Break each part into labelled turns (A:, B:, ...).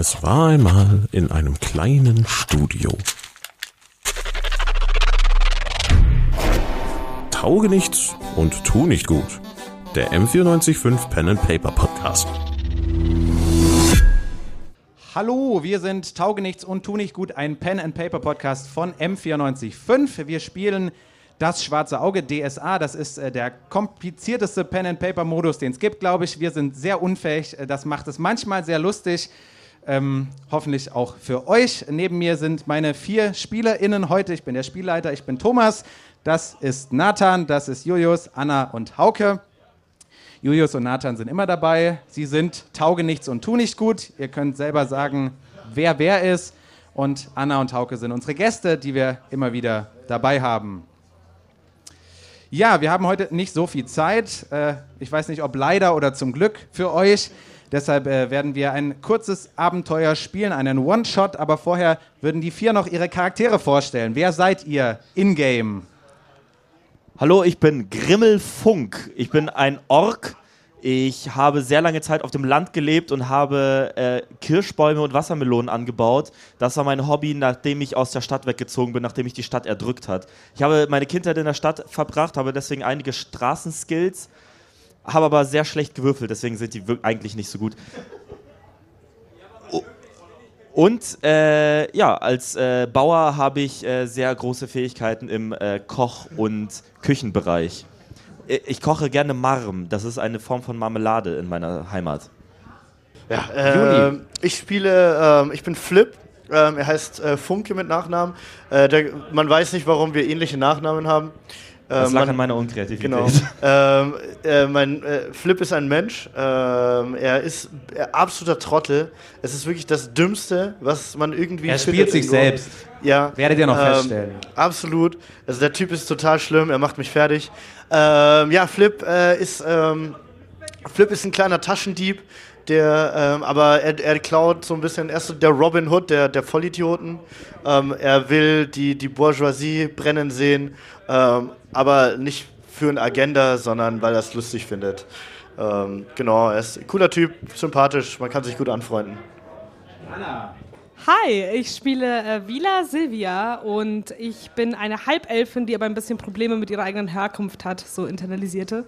A: Es war einmal in einem kleinen Studio. Tauge nichts und tu nicht gut. Der M945 Pen and Paper Podcast.
B: Hallo, wir sind Taugenichts und Tu nicht gut, ein Pen and Paper Podcast von M945. Wir spielen das schwarze Auge DSA. Das ist äh, der komplizierteste Pen and Paper Modus, den es gibt, glaube ich. Wir sind sehr unfähig. Äh, das macht es manchmal sehr lustig. Ähm, hoffentlich auch für euch. Neben mir sind meine vier SpielerInnen heute. Ich bin der Spielleiter, ich bin Thomas. Das ist Nathan, das ist Julius, Anna und Hauke. Julius und Nathan sind immer dabei. Sie sind taugenichts und tu nicht gut. Ihr könnt selber sagen, wer wer ist. Und Anna und Hauke sind unsere Gäste, die wir immer wieder dabei haben. Ja, wir haben heute nicht so viel Zeit. Äh, ich weiß nicht, ob leider oder zum Glück für euch. Deshalb äh, werden wir ein kurzes Abenteuer spielen, einen One-Shot. Aber vorher würden die vier noch ihre Charaktere vorstellen. Wer seid ihr in-game?
C: Hallo, ich bin Grimmel Funk. Ich bin ein Ork. Ich habe sehr lange Zeit auf dem Land gelebt und habe äh, Kirschbäume und Wassermelonen angebaut. Das war mein Hobby, nachdem ich aus der Stadt weggezogen bin, nachdem mich die Stadt erdrückt hat. Ich habe meine Kindheit in der Stadt verbracht, habe deswegen einige Straßenskills habe aber sehr schlecht gewürfelt, deswegen sind die eigentlich nicht so gut. Und äh, ja, als äh, Bauer habe ich äh, sehr große Fähigkeiten im äh, Koch- und Küchenbereich. Ich koche gerne Marm, das ist eine Form von Marmelade in meiner Heimat.
D: Ja, äh, ich spiele, äh, ich bin Flip, ähm, er heißt äh, Funke mit Nachnamen. Äh, der, man weiß nicht, warum wir ähnliche Nachnamen haben.
C: Das ähm, lag man, an meiner Unkreativität.
D: Genau. ähm, äh, mein äh, Flip ist ein Mensch. Ähm, er ist äh, absoluter Trottel. Es ist wirklich das Dümmste, was man irgendwie.
B: Er spielt sich selbst.
D: Ja.
B: Werdet ihr noch ähm, feststellen.
D: Absolut. Also der Typ ist total schlimm. Er macht mich fertig. Ähm, ja, Flip äh, ist ähm, Flip ist ein kleiner Taschendieb. Der, ähm, aber er, er, klaut so ein bisschen, er ist so der Robin Hood der, der Vollidioten. er will die, die Bourgeoisie brennen sehen ähm, aber nicht für eine Agenda, sondern weil er es lustig findet. Ähm, genau, er ist ein cooler Typ, sympathisch, man kann sich gut anfreunden.
E: Hi, ich spiele äh, Vila Silvia und ich bin eine Halbelfin, die aber ein bisschen Probleme mit ihrer eigenen Herkunft hat, so internalisierte.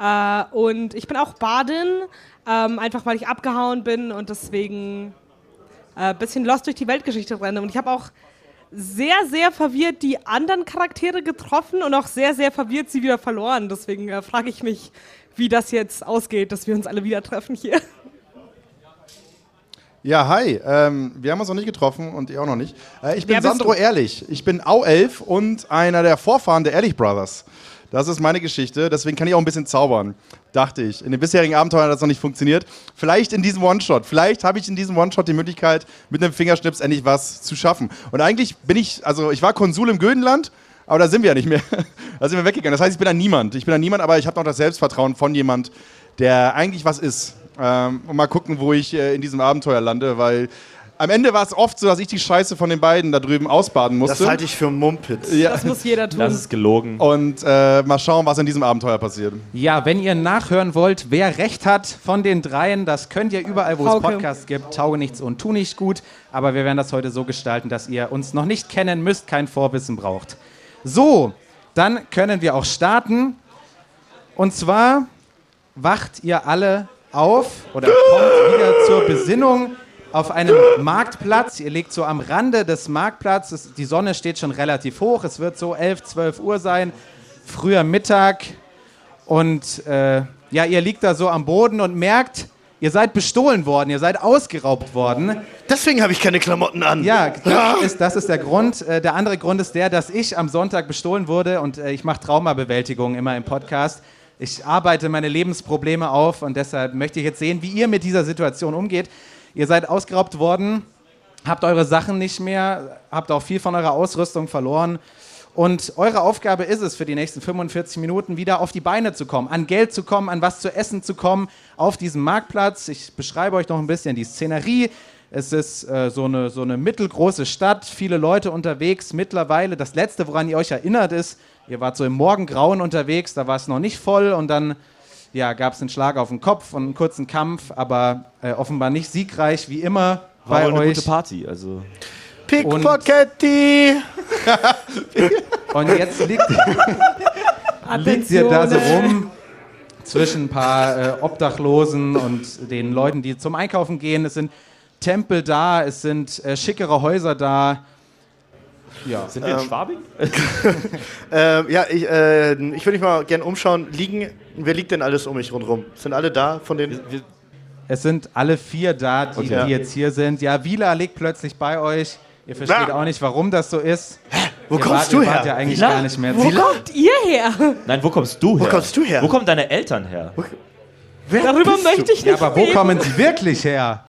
E: Äh, und ich bin auch Badin, ähm, einfach weil ich abgehauen bin und deswegen ein äh, bisschen lost durch die Weltgeschichte renne. Und ich habe auch sehr, sehr verwirrt die anderen Charaktere getroffen und auch sehr, sehr verwirrt sie wieder verloren. Deswegen äh, frage ich mich, wie das jetzt ausgeht, dass wir uns alle wieder treffen hier.
F: Ja, hi. Ähm, wir haben uns noch nicht getroffen und ihr auch noch nicht. Äh, ich bin Sandro Ehrlich. Ich bin Au-Elf und einer der Vorfahren der Ehrlich Brothers. Das ist meine Geschichte, deswegen kann ich auch ein bisschen zaubern, dachte ich. In den bisherigen Abenteuern hat das noch nicht funktioniert. Vielleicht in diesem One-Shot. Vielleicht habe ich in diesem One-Shot die Möglichkeit, mit einem Fingerschnips endlich was zu schaffen. Und eigentlich bin ich, also ich war Konsul im Gödenland, aber da sind wir ja nicht mehr. da sind wir weggegangen. Das heißt, ich bin ein Niemand. Ich bin ein Niemand, aber ich habe noch das Selbstvertrauen von jemand, der eigentlich was ist. Ähm, und mal gucken, wo ich äh, in diesem Abenteuer lande, weil am Ende war es oft so, dass ich die Scheiße von den beiden da drüben ausbaden musste.
D: Das halte ich für Mumpitz.
E: Ja. Das muss jeder tun.
C: Das ist gelogen.
F: Und äh, mal schauen, was in diesem Abenteuer passiert.
B: Ja, wenn ihr nachhören wollt, wer recht hat von den dreien, das könnt ihr überall, wo Hauke. es Podcasts gibt. Tauge nichts und tu nicht gut. Aber wir werden das heute so gestalten, dass ihr uns noch nicht kennen müsst, kein Vorwissen braucht. So, dann können wir auch starten. Und zwar wacht ihr alle auf oder kommt wieder zur Besinnung auf einem Marktplatz. Ihr liegt so am Rande des Marktplatzes. Die Sonne steht schon relativ hoch. Es wird so 11, 12 Uhr sein, früher Mittag. Und äh, ja, ihr liegt da so am Boden und merkt, ihr seid bestohlen worden, ihr seid ausgeraubt worden.
D: Deswegen habe ich keine Klamotten an.
B: Ja, das ist, das ist der Grund. Äh, der andere Grund ist der, dass ich am Sonntag bestohlen wurde und äh, ich mache Traumabewältigung immer im Podcast. Ich arbeite meine Lebensprobleme auf und deshalb möchte ich jetzt sehen, wie ihr mit dieser Situation umgeht. Ihr seid ausgeraubt worden, habt eure Sachen nicht mehr, habt auch viel von eurer Ausrüstung verloren. Und eure Aufgabe ist es, für die nächsten 45 Minuten wieder auf die Beine zu kommen, an Geld zu kommen, an was zu essen zu kommen, auf diesem Marktplatz. Ich beschreibe euch noch ein bisschen die Szenerie. Es ist äh, so, eine, so eine mittelgroße Stadt, viele Leute unterwegs. Mittlerweile, das Letzte, woran ihr euch erinnert, ist, ihr wart so im Morgengrauen unterwegs, da war es noch nicht voll und dann ja, gab es einen Schlag auf den Kopf und einen kurzen Kampf, aber äh, offenbar nicht siegreich wie immer.
C: War
B: bei
C: wohl eine
B: euch.
C: gute Party. Also.
D: Pickpocketti!
B: Und jetzt liegt, liegt ihr da so rum zwischen ein paar äh, Obdachlosen und den Leuten, die zum Einkaufen gehen. Es sind Tempel da, es sind äh, schickere Häuser da. Ja.
C: Sind wir in Schwabing?
D: Ähm, ja, ich, äh, ich würde mich mal gerne umschauen. Liegen, wer liegt denn alles um mich rundherum? Sind alle da von den.
C: Wir,
B: Es sind alle vier da, die,
D: Okay.
B: die jetzt hier sind. Ja, Wieler liegt plötzlich bei euch. Ihr versteht
D: Ah.
B: auch nicht, warum das so ist.
D: Wo
B: ihr
D: kommst
B: wart,
D: du her?
B: ja eigentlich gar nicht mehr.
E: Wo kommt ihr her?
C: nein, wo kommst du her?
D: Wo kommst du her?
C: Wo kommen deine Eltern her?
D: Wer
E: Darüber möchte
D: du?
E: ich
B: Ja,
E: nicht
B: aber wo
E: reden.
B: kommen sie wirklich her?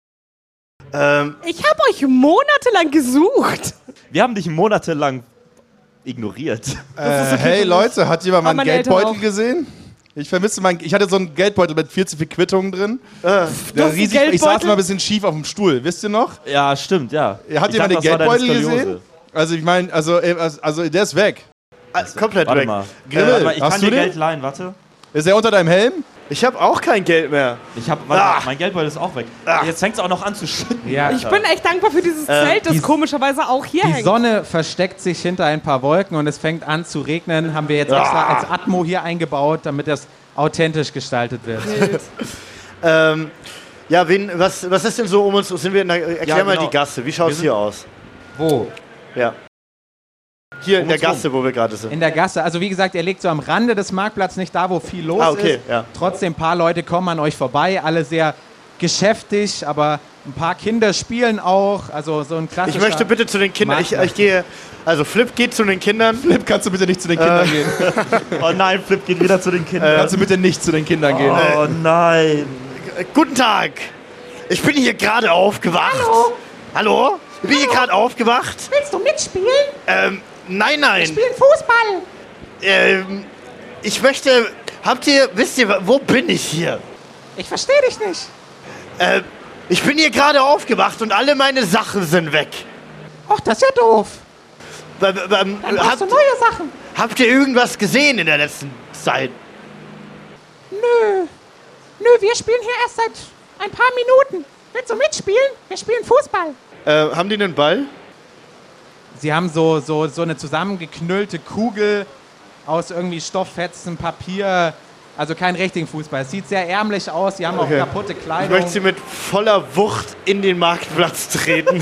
D: Ähm,
E: Ich habe euch monatelang gesucht.
C: Wir haben dich monatelang ignoriert.
F: Äh, hey Leute, hat jemand meinen Geldbeutel
E: auch.
F: gesehen? Ich vermisse mein. Ich hatte so einen Geldbeutel mit viel zu viel Quittungen drin.
D: äh,
F: Der riesig, ich saß mal ein bisschen schief auf dem Stuhl, wisst ihr noch?
C: Ja, stimmt, ja.
F: Hat
C: Ich
F: jemand den Geldbeutel gesehen? Also ich meine, also, äh, also, also der ist weg.
D: ah, komplett
C: Warte
D: weg.
C: mal.
F: Grimmel,
C: Äh, warte mal, ich
F: hast
C: kann
F: du
C: dir
F: den?
C: Geld leihen, warte.
F: Ist er unter deinem Helm?
D: Ich habe auch kein Geld mehr.
C: Ich hab, warte,
D: Ah.
C: mein Geldbeutel ist auch weg. Jetzt fängt es auch noch an zu schütten.
B: Ja,
E: Ich bin echt dankbar für dieses Zelt, das
B: die-
E: komischerweise auch hier
B: Die
E: hängt.
B: Sonne versteckt sich hinter ein paar Wolken und es fängt an zu regnen. Haben wir jetzt extra als Atmo hier eingebaut, damit das authentisch gestaltet wird.
D: Ähm, ja, wen, was, was ist denn so um uns? Sind wir in der, erklär
C: Ja,
D: mal
C: genau.
D: die Gasse. Wie schaut es hier aus?
B: Wo?
D: Ja. Hier in
C: Um
D: der
C: uns rum.
D: Gasse, wo wir gerade sind.
B: In der Gasse. Also wie gesagt, ihr liegt so am Rande des Marktplatzes, nicht da, wo viel los
D: Ah, okay,
B: ist.
D: ja.
B: Trotzdem, ein paar Leute kommen an euch vorbei, alle sehr geschäftig, aber ein paar Kinder spielen auch. Also so ein
D: Ich
B: klassischer...
D: möchte bitte zu den Kindern. Ich, ich gehe. Also Flip geht zu den Kindern.
F: Flip, kannst du bitte nicht zu den Kindern gehen?
C: Oh nein, Flip geht wieder zu den Kindern.
F: Kannst du bitte nicht zu den Kindern gehen?
C: oh nein.
D: Äh, guten Tag. Ich bin hier gerade aufgewacht. Hallo. Hallo? Ich bin hier gerade aufgewacht.
G: Willst du mitspielen?
D: Ähm, nein, nein.
G: Spielen Fußball.
D: Ähm, ich möchte. Habt ihr. Wisst ihr, wo bin ich hier?
G: Ich verstehe dich nicht.
D: Äh, ich bin hier gerade aufgewacht und alle meine Sachen sind weg.
G: Och, das ist ja doof.
D: Ähm,
G: Dann
D: habt,
G: du neue Sachen.
D: habt ihr irgendwas gesehen in der letzten Zeit?
G: Nö. Nö, wir spielen hier erst seit ein paar Minuten. Willst du mitspielen? Wir spielen Fußball.
D: Äh, haben die einen Ball?
B: Sie haben so, so, so eine zusammengeknüllte Kugel aus irgendwie Stofffetzen, Papier. Also keinen richtigen Fußball. Es sieht sehr ärmlich aus. Sie haben
D: Okay.
B: auch kaputte
D: Ich
B: Kleidung.
D: möchte sie mit voller Wucht in den Marktplatz treten.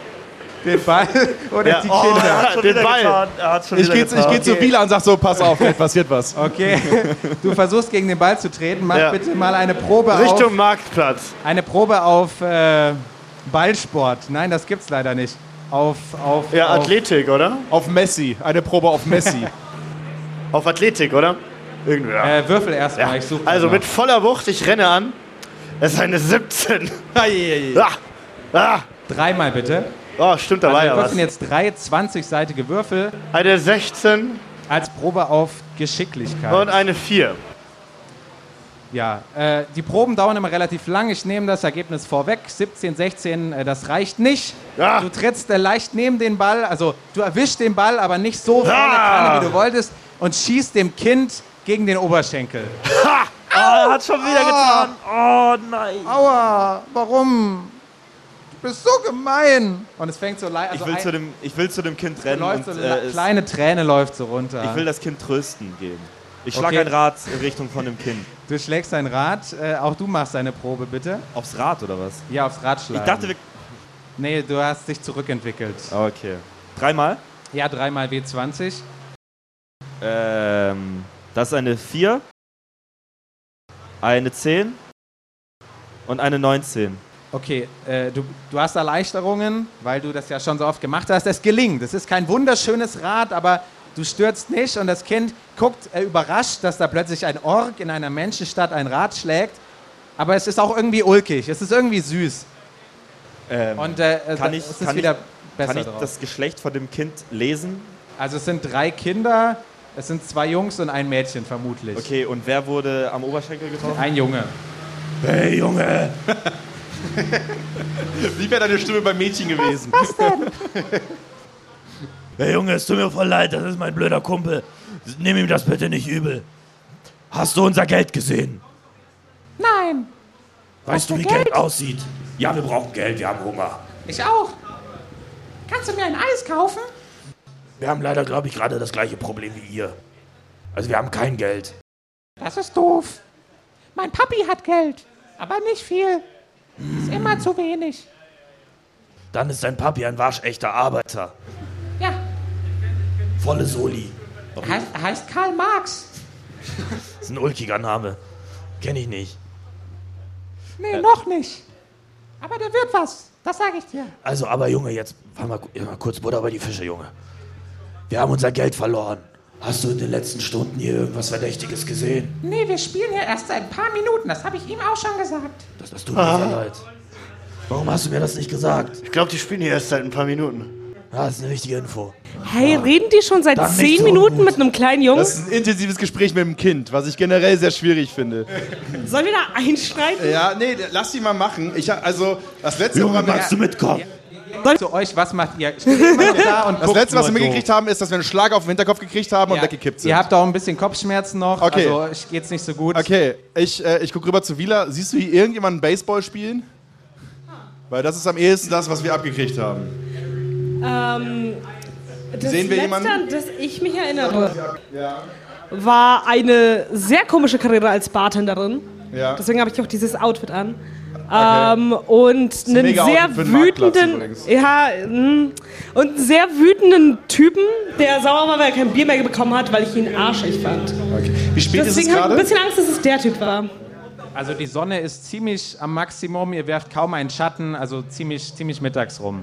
B: den Ball oder
D: Ja.
B: die
D: Oh,
B: Kinder.
D: ja.
C: Schon
D: den Ball.
C: getan. Er hat's schon
F: Ich gehe ich geh zu Wieler und sag so, pass auf, gleich passiert was.
B: Okay, du versuchst gegen den Ball zu treten. Mach
D: Ja.
B: bitte mal eine Probe
D: Richtung
B: auf
D: Marktplatz.
B: eine Probe auf äh, Ballsport. Nein, das gibt's leider nicht. Auf auf
D: Ja,
B: auf,
D: Athletik, oder?
F: Auf Messi, eine Probe auf Messi.
D: Auf Athletik, oder? Irgendwie. Ja.
B: äh, Würfel erstmal.
D: Ja.
B: Ich suche
D: Also mit voller Wucht, ich renne an. Es ist eine 17. Ah, ah.
B: dreimal bitte.
D: Oh, stimmt, da
B: Also
D: war
B: wir
D: ja was.
B: würfeln jetzt drei 20-seitige Würfel
D: Eine 16
B: als Probe auf Geschicklichkeit.
D: und eine 4.
B: Ja, äh, die Proben dauern immer relativ lang. Ich nehme das Ergebnis vorweg. 17, 16, äh, das reicht nicht.
D: Ja.
B: Du trittst äh, leicht neben den Ball, also du erwischst den Ball, aber nicht so volle
D: Ah.
B: Kanne, wie du wolltest und schießt dem Kind gegen den Oberschenkel.
C: Oh, er hat schon wieder getan. Oh nein.
B: Aua, warum? Du bist so gemein. Und es fängt so leicht, also
C: Ich will,
B: ein-
C: zu dem, ich will zu dem Kind rennen und
B: so
C: äh,
B: kleine Träne läuft so runter.
C: ich will das Kind trösten gehen. Ich schlage
B: Okay.
C: ein Rad in Richtung von dem Kind.
B: Du schlägst dein Rad, äh, auch du machst eine Probe bitte.
C: Aufs Rad oder was?
B: Ja, aufs Rad schlagen.
C: Ich dachte, wir.
B: nee, du hast dich zurückentwickelt.
C: Okay. Dreimal?
B: Ja, dreimal W20.
C: Ähm, das ist eine 4, eine 10 und eine 19.
B: Okay, äh, du, du hast Erleichterungen, weil du das ja schon so oft gemacht hast. Es gelingt. Es ist kein wunderschönes Rad, aber du stürzt nicht und das Kind guckt äh, überrascht, dass da plötzlich ein Ork in einer Menschenstadt ein Rad schlägt. Aber es ist auch irgendwie ulkig. Es ist irgendwie süß.
C: Ähm,
B: Und äh,
C: Kann ich-
B: ist
C: kann
B: wieder
C: ich-
B: besser
C: kann ich
B: drauf.
C: das Geschlecht von dem Kind lesen?
B: Also es sind drei Kinder, es sind zwei Jungs und ein Mädchen vermutlich.
C: Okay, und wer wurde am Oberschenkel getroffen?
B: Ein Junge.
C: Hey Junge!
F: Wie wäre deine Stimme beim Mädchen gewesen?
H: Hey Junge, es tut mir voll leid, das ist mein blöder Kumpel. Nimm ihm das bitte nicht übel. Hast du unser Geld gesehen?
G: Nein.
H: Weißt du, wie
G: Geld?
H: Geld aussieht? Ja, wir brauchen Geld, wir haben Hunger.
G: Ich auch. Kannst du mir ein Eis kaufen?
H: Wir haben leider, glaube ich, gerade das gleiche Problem wie ihr. Also wir haben kein Geld.
G: Das ist doof. Mein Papi hat Geld, aber nicht viel. Ist immer zu wenig.
H: Dann ist dein Papi ein waschechter Arbeiter. Volle Soli.
G: heißt, heißt Karl Marx.
H: Das ist ein ulkiger Name. Kenn ich nicht.
G: Nee, noch nicht. Aber der wird was. Das sage ich dir.
H: Also, aber Junge, jetzt fahr mal, mal kurz Butter bei die Fische, Junge. Wir haben unser Geld verloren. Hast du in den letzten Stunden hier irgendwas Verdächtiges gesehen?
G: Nee, wir spielen hier erst seit ein paar Minuten. Das habe ich ihm auch schon gesagt.
H: Das, das tut mir sehr leid. Warum hast du mir das nicht gesagt?
D: Ich glaube, die spielen hier erst seit ein paar Minuten.
H: Ja, das ist eine wichtige Info.
E: Hey, reden die schon seit
H: Dann
E: zehn
H: so
E: Minuten
H: gut.
E: mit einem kleinen Jungen?
F: Das ist ein intensives Gespräch mit dem Kind, was ich generell sehr schwierig finde.
E: Sollen wir da einschreiten?
F: Ja, nee, lass die mal machen. Ich, hab- also, das letzte,
H: Junge,
F: wir-
H: magst du mitkommen?
B: Zu euch, was macht ihr? Da und
F: das letzte, was wir mitgekriegt haben, ist, dass wir einen Schlag auf den Hinterkopf gekriegt haben und
B: Ja,
F: weggekippt sind.
B: Ihr habt auch ein bisschen Kopfschmerzen noch,
F: Okay.
B: also ich geht's nicht so gut.
F: Okay, ich, äh, ich gucke rüber zu Wieler. Siehst du hier irgendjemanden Baseball spielen? Weil das ist am ehesten das, was wir abgekriegt haben.
E: Ähm, das
F: Sehen wir
E: letzte, an das ich mich erinnere, war eine sehr komische Karriere als Bartenderin.
F: Ja.
E: Deswegen habe ich auch dieses Outfit an. Ähm, und einen sehr wütenden, ja, mh, und einen sehr wütenden Typen, der sauer war, weil er kein Bier mehr bekommen hat, weil ich ihn arschig fand.
F: Okay. Wie spät ist es
E: Deswegen habe ich ein bisschen Angst, dass es der Typ war.
B: Also die Sonne ist ziemlich am Maximum, ihr werft kaum einen Schatten, also ziemlich, ziemlich mittags rum.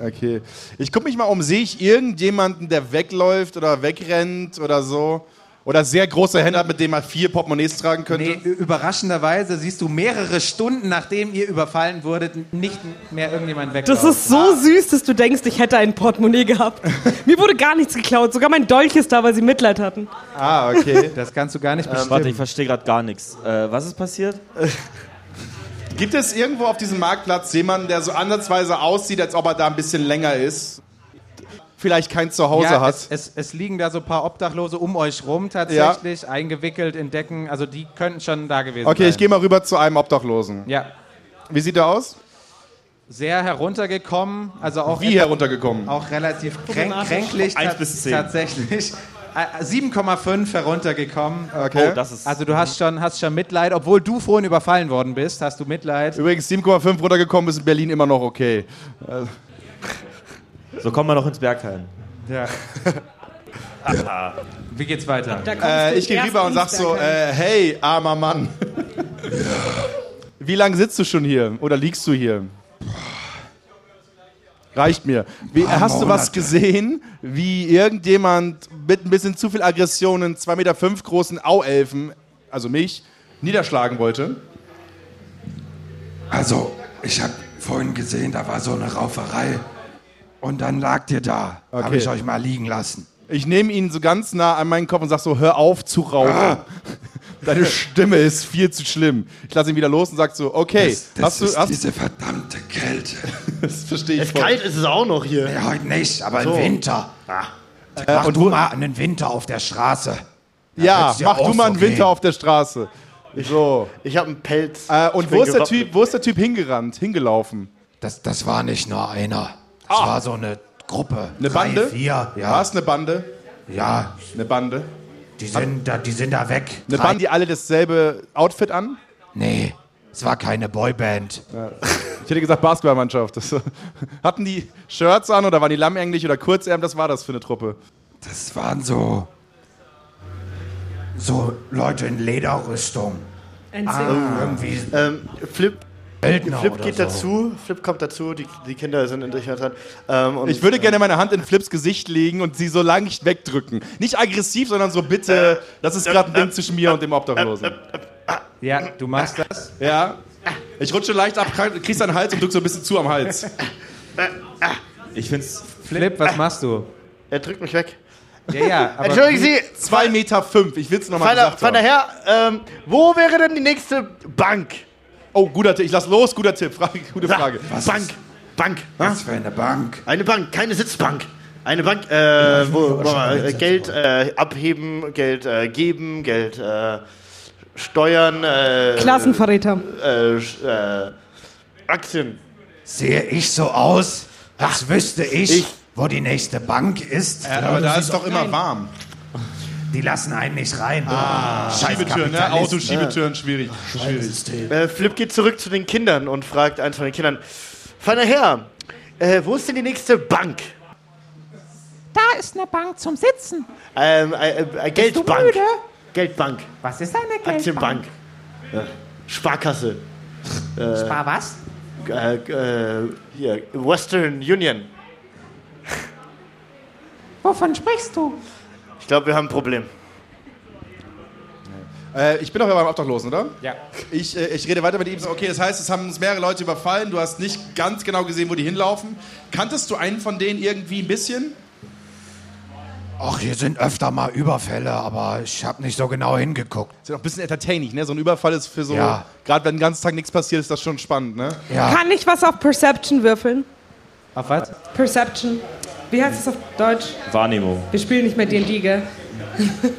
F: Okay. Ich gucke mich mal um. Sehe ich irgendjemanden, der wegläuft oder wegrennt oder so? Oder sehr große Hände hat, mit dem man vier Portemonnaies tragen könnte?
B: Nee, überraschenderweise siehst du mehrere Stunden, nachdem ihr überfallen wurdet, nicht mehr irgendjemand weg.
E: Das ist so süß, dass du denkst, ich hätte ein Portemonnaie gehabt. Mir wurde gar nichts geklaut. Sogar mein Dolch ist da, weil sie Mitleid hatten.
F: Ah, okay.
B: Das kannst du gar nicht bestimmen.
C: Warte, ich verstehe gerade gar nichts. Äh, was ist passiert?
F: Gibt es irgendwo auf diesem Marktplatz jemanden, der so ansatzweise aussieht, als ob er da ein bisschen länger ist? Vielleicht kein Zuhause
B: ja,
F: hat?
B: es, es, es liegen da so ein paar Obdachlose um euch rum tatsächlich, eingewickelt in Decken. Also die könnten schon da gewesen sein.
F: Okay, ich gehe mal rüber zu einem Obdachlosen.
B: Ja,
F: Wie sieht er aus?
B: sehr heruntergekommen, also auch,
F: Wie heruntergekommen?
B: auch relativ kränk, kränklich
C: Eins bis zehn.
B: tatsächlich. Äh, 7,5 heruntergekommen.
F: Okay.
C: Oh, das ist.
B: Also du hast schon, hast schon Mitleid, obwohl du vorhin überfallen worden bist, hast du Mitleid.
F: Übrigens 7,5 runtergekommen ist in Berlin immer noch okay.
C: so kommen wir noch ins Bergheim.
B: Ja. Wie geht's weiter?
F: Äh, ich gehe rüber und sag so, äh, hey, armer Mann. Wie lange sitzt du schon hier? Oder liegst du hier? Reicht mir. Wie, hast du was gesehen, wie irgendjemand mit ein bisschen zu viel Aggression einen 2,5 Meter fünf großen Auelfen, also mich, niederschlagen wollte?
I: Also, ich habe vorhin gesehen, da war so eine Rauferei. Und dann lagt ihr da. Habe
F: Okay.
I: ich euch mal liegen lassen.
F: Ich nehme ihn so ganz nah an meinen Kopf und sag so, hör auf zu rauchen.
I: Ah.
F: Deine Stimme ist viel zu schlimm. Ich lasse ihn wieder los und sag so, okay,
I: Das, das
F: hast du,
I: ist
F: hast,
I: diese verdammte Kälte.
F: das verstehe ich
D: Es
F: voll.
D: kalt ist es auch noch hier.
I: Ja, heute nicht, aber im Winter.
F: Äh,
I: Mach
F: und
I: du mal einen Winter auf der Straße.
F: Ja,
I: wird's ja
F: mach du mal
I: so
F: einen Winter
I: gehen.
F: auf der Straße. So.
D: Ich habe einen Pelz.
F: Äh, und
D: Ich
F: wo ist der. Typ, wo ist der Typ hingerannt, hingelaufen?
I: Das, das war nicht nur einer. Das war so eine Gruppe.
F: Ah. Eine
I: Drei,
F: Bande?
I: Vier. Ja,
F: War es eine Bande?
I: ja
F: Eine Bande?
I: die, sind da, die sind da weg.
F: Eine
I: Drei-
F: Bande, die alle dasselbe Outfit an?
I: Nee, es war keine Boyband.
F: Ich hätte gesagt Basketballmannschaft. Das, hatten die Shirts an oder waren die lammenglich oder kurzärm? Das war das für eine Truppe.
I: Das waren so. So Leute in Lederrüstung. Irgendwie
D: Ähm, Flip,
I: Söldner
D: Flip
I: oder
D: geht
I: so.
D: dazu. Flip kommt dazu. Die, die Kinder sind in Sicherheit. Ähm,
F: Ich würde gerne meine Hand in Flips Gesicht legen und sie so leicht wegdrücken. Nicht aggressiv, sondern so bitte, das ist gerade ein Ding zwischen mir und dem Obdachlosen.
B: Ja, du machst das.
F: Ja? Ich rutsche leicht ab, kriegst deinen Hals und drück so ein bisschen zu am Hals.
C: Ich find's.
B: Flip, was machst du?
D: Er drückt mich weg.
B: Ja, ja, aber
D: Entschuldigen Sie,
F: 2,5 Meter, fünf. ich will es nochmal
D: feiner
F: haben.
D: Herr, ähm, wo wäre denn die nächste Bank?
F: Oh, guter Tipp, ich lass los, guter Tipp, Frage, gute Frage.
D: Bank, Bank. ha?
I: Was für eine Bank.
D: Eine Bank, keine Sitzbank. Eine Bank, äh, wo, wo man, äh, Geld äh, abheben, Geld äh, geben, Geld äh, steuern, äh,
E: Klassenverräter.
D: äh, äh, Aktien.
J: Sehe ich so aus, als wüsste ich,
D: ich-
J: wo die nächste Bank ist?
F: Ja, aber da ist doch immer warm.
J: Die lassen einen nicht rein.
F: Ah, Schiebetüren, ne? Autoschiebetüren, schwierig. schwierig.
H: System.
D: Äh, Flip geht zurück zu den Kindern und fragt eins von den Kindern: Feiner Herr, äh, wo ist denn die nächste Bank?
G: Da ist eine Bank zum Sitzen.
D: Ähm, äh, äh,
G: Bist du
D: Geldbank.
G: müde?
D: Geldbank.
G: Was ist eine Geldbank?
D: Aktienbank. Ja. Sparkasse.
G: Spar was?
D: Äh, äh, hier, Western Union.
G: Wovon sprichst du?
D: Ich glaube, wir haben ein Problem.
F: Äh, ich bin doch beim Obdachlosen, oder?
B: Ja.
F: Ich, äh, ich rede weiter mit ihm. So, okay, das heißt, es haben uns mehrere Leute überfallen. Du hast nicht ganz genau gesehen, wo die hinlaufen. Kanntest du einen von denen irgendwie ein bisschen?
J: Ach, hier sind öfter mal Überfälle, aber ich habe nicht so genau hingeguckt.
F: Ist ja auch ein bisschen entertaining, ne? So ein Überfall ist für so.
J: Ja.
F: Gerade wenn den ganzen Tag nichts passiert, ist das schon spannend, ne?
J: Ja.
E: Kann ich was auf Perception würfeln?
B: Auf was?
E: Perception. Wie heißt es auf Deutsch?
C: Wahrnehmung.
E: Wir spielen nicht mehr D&D, gell?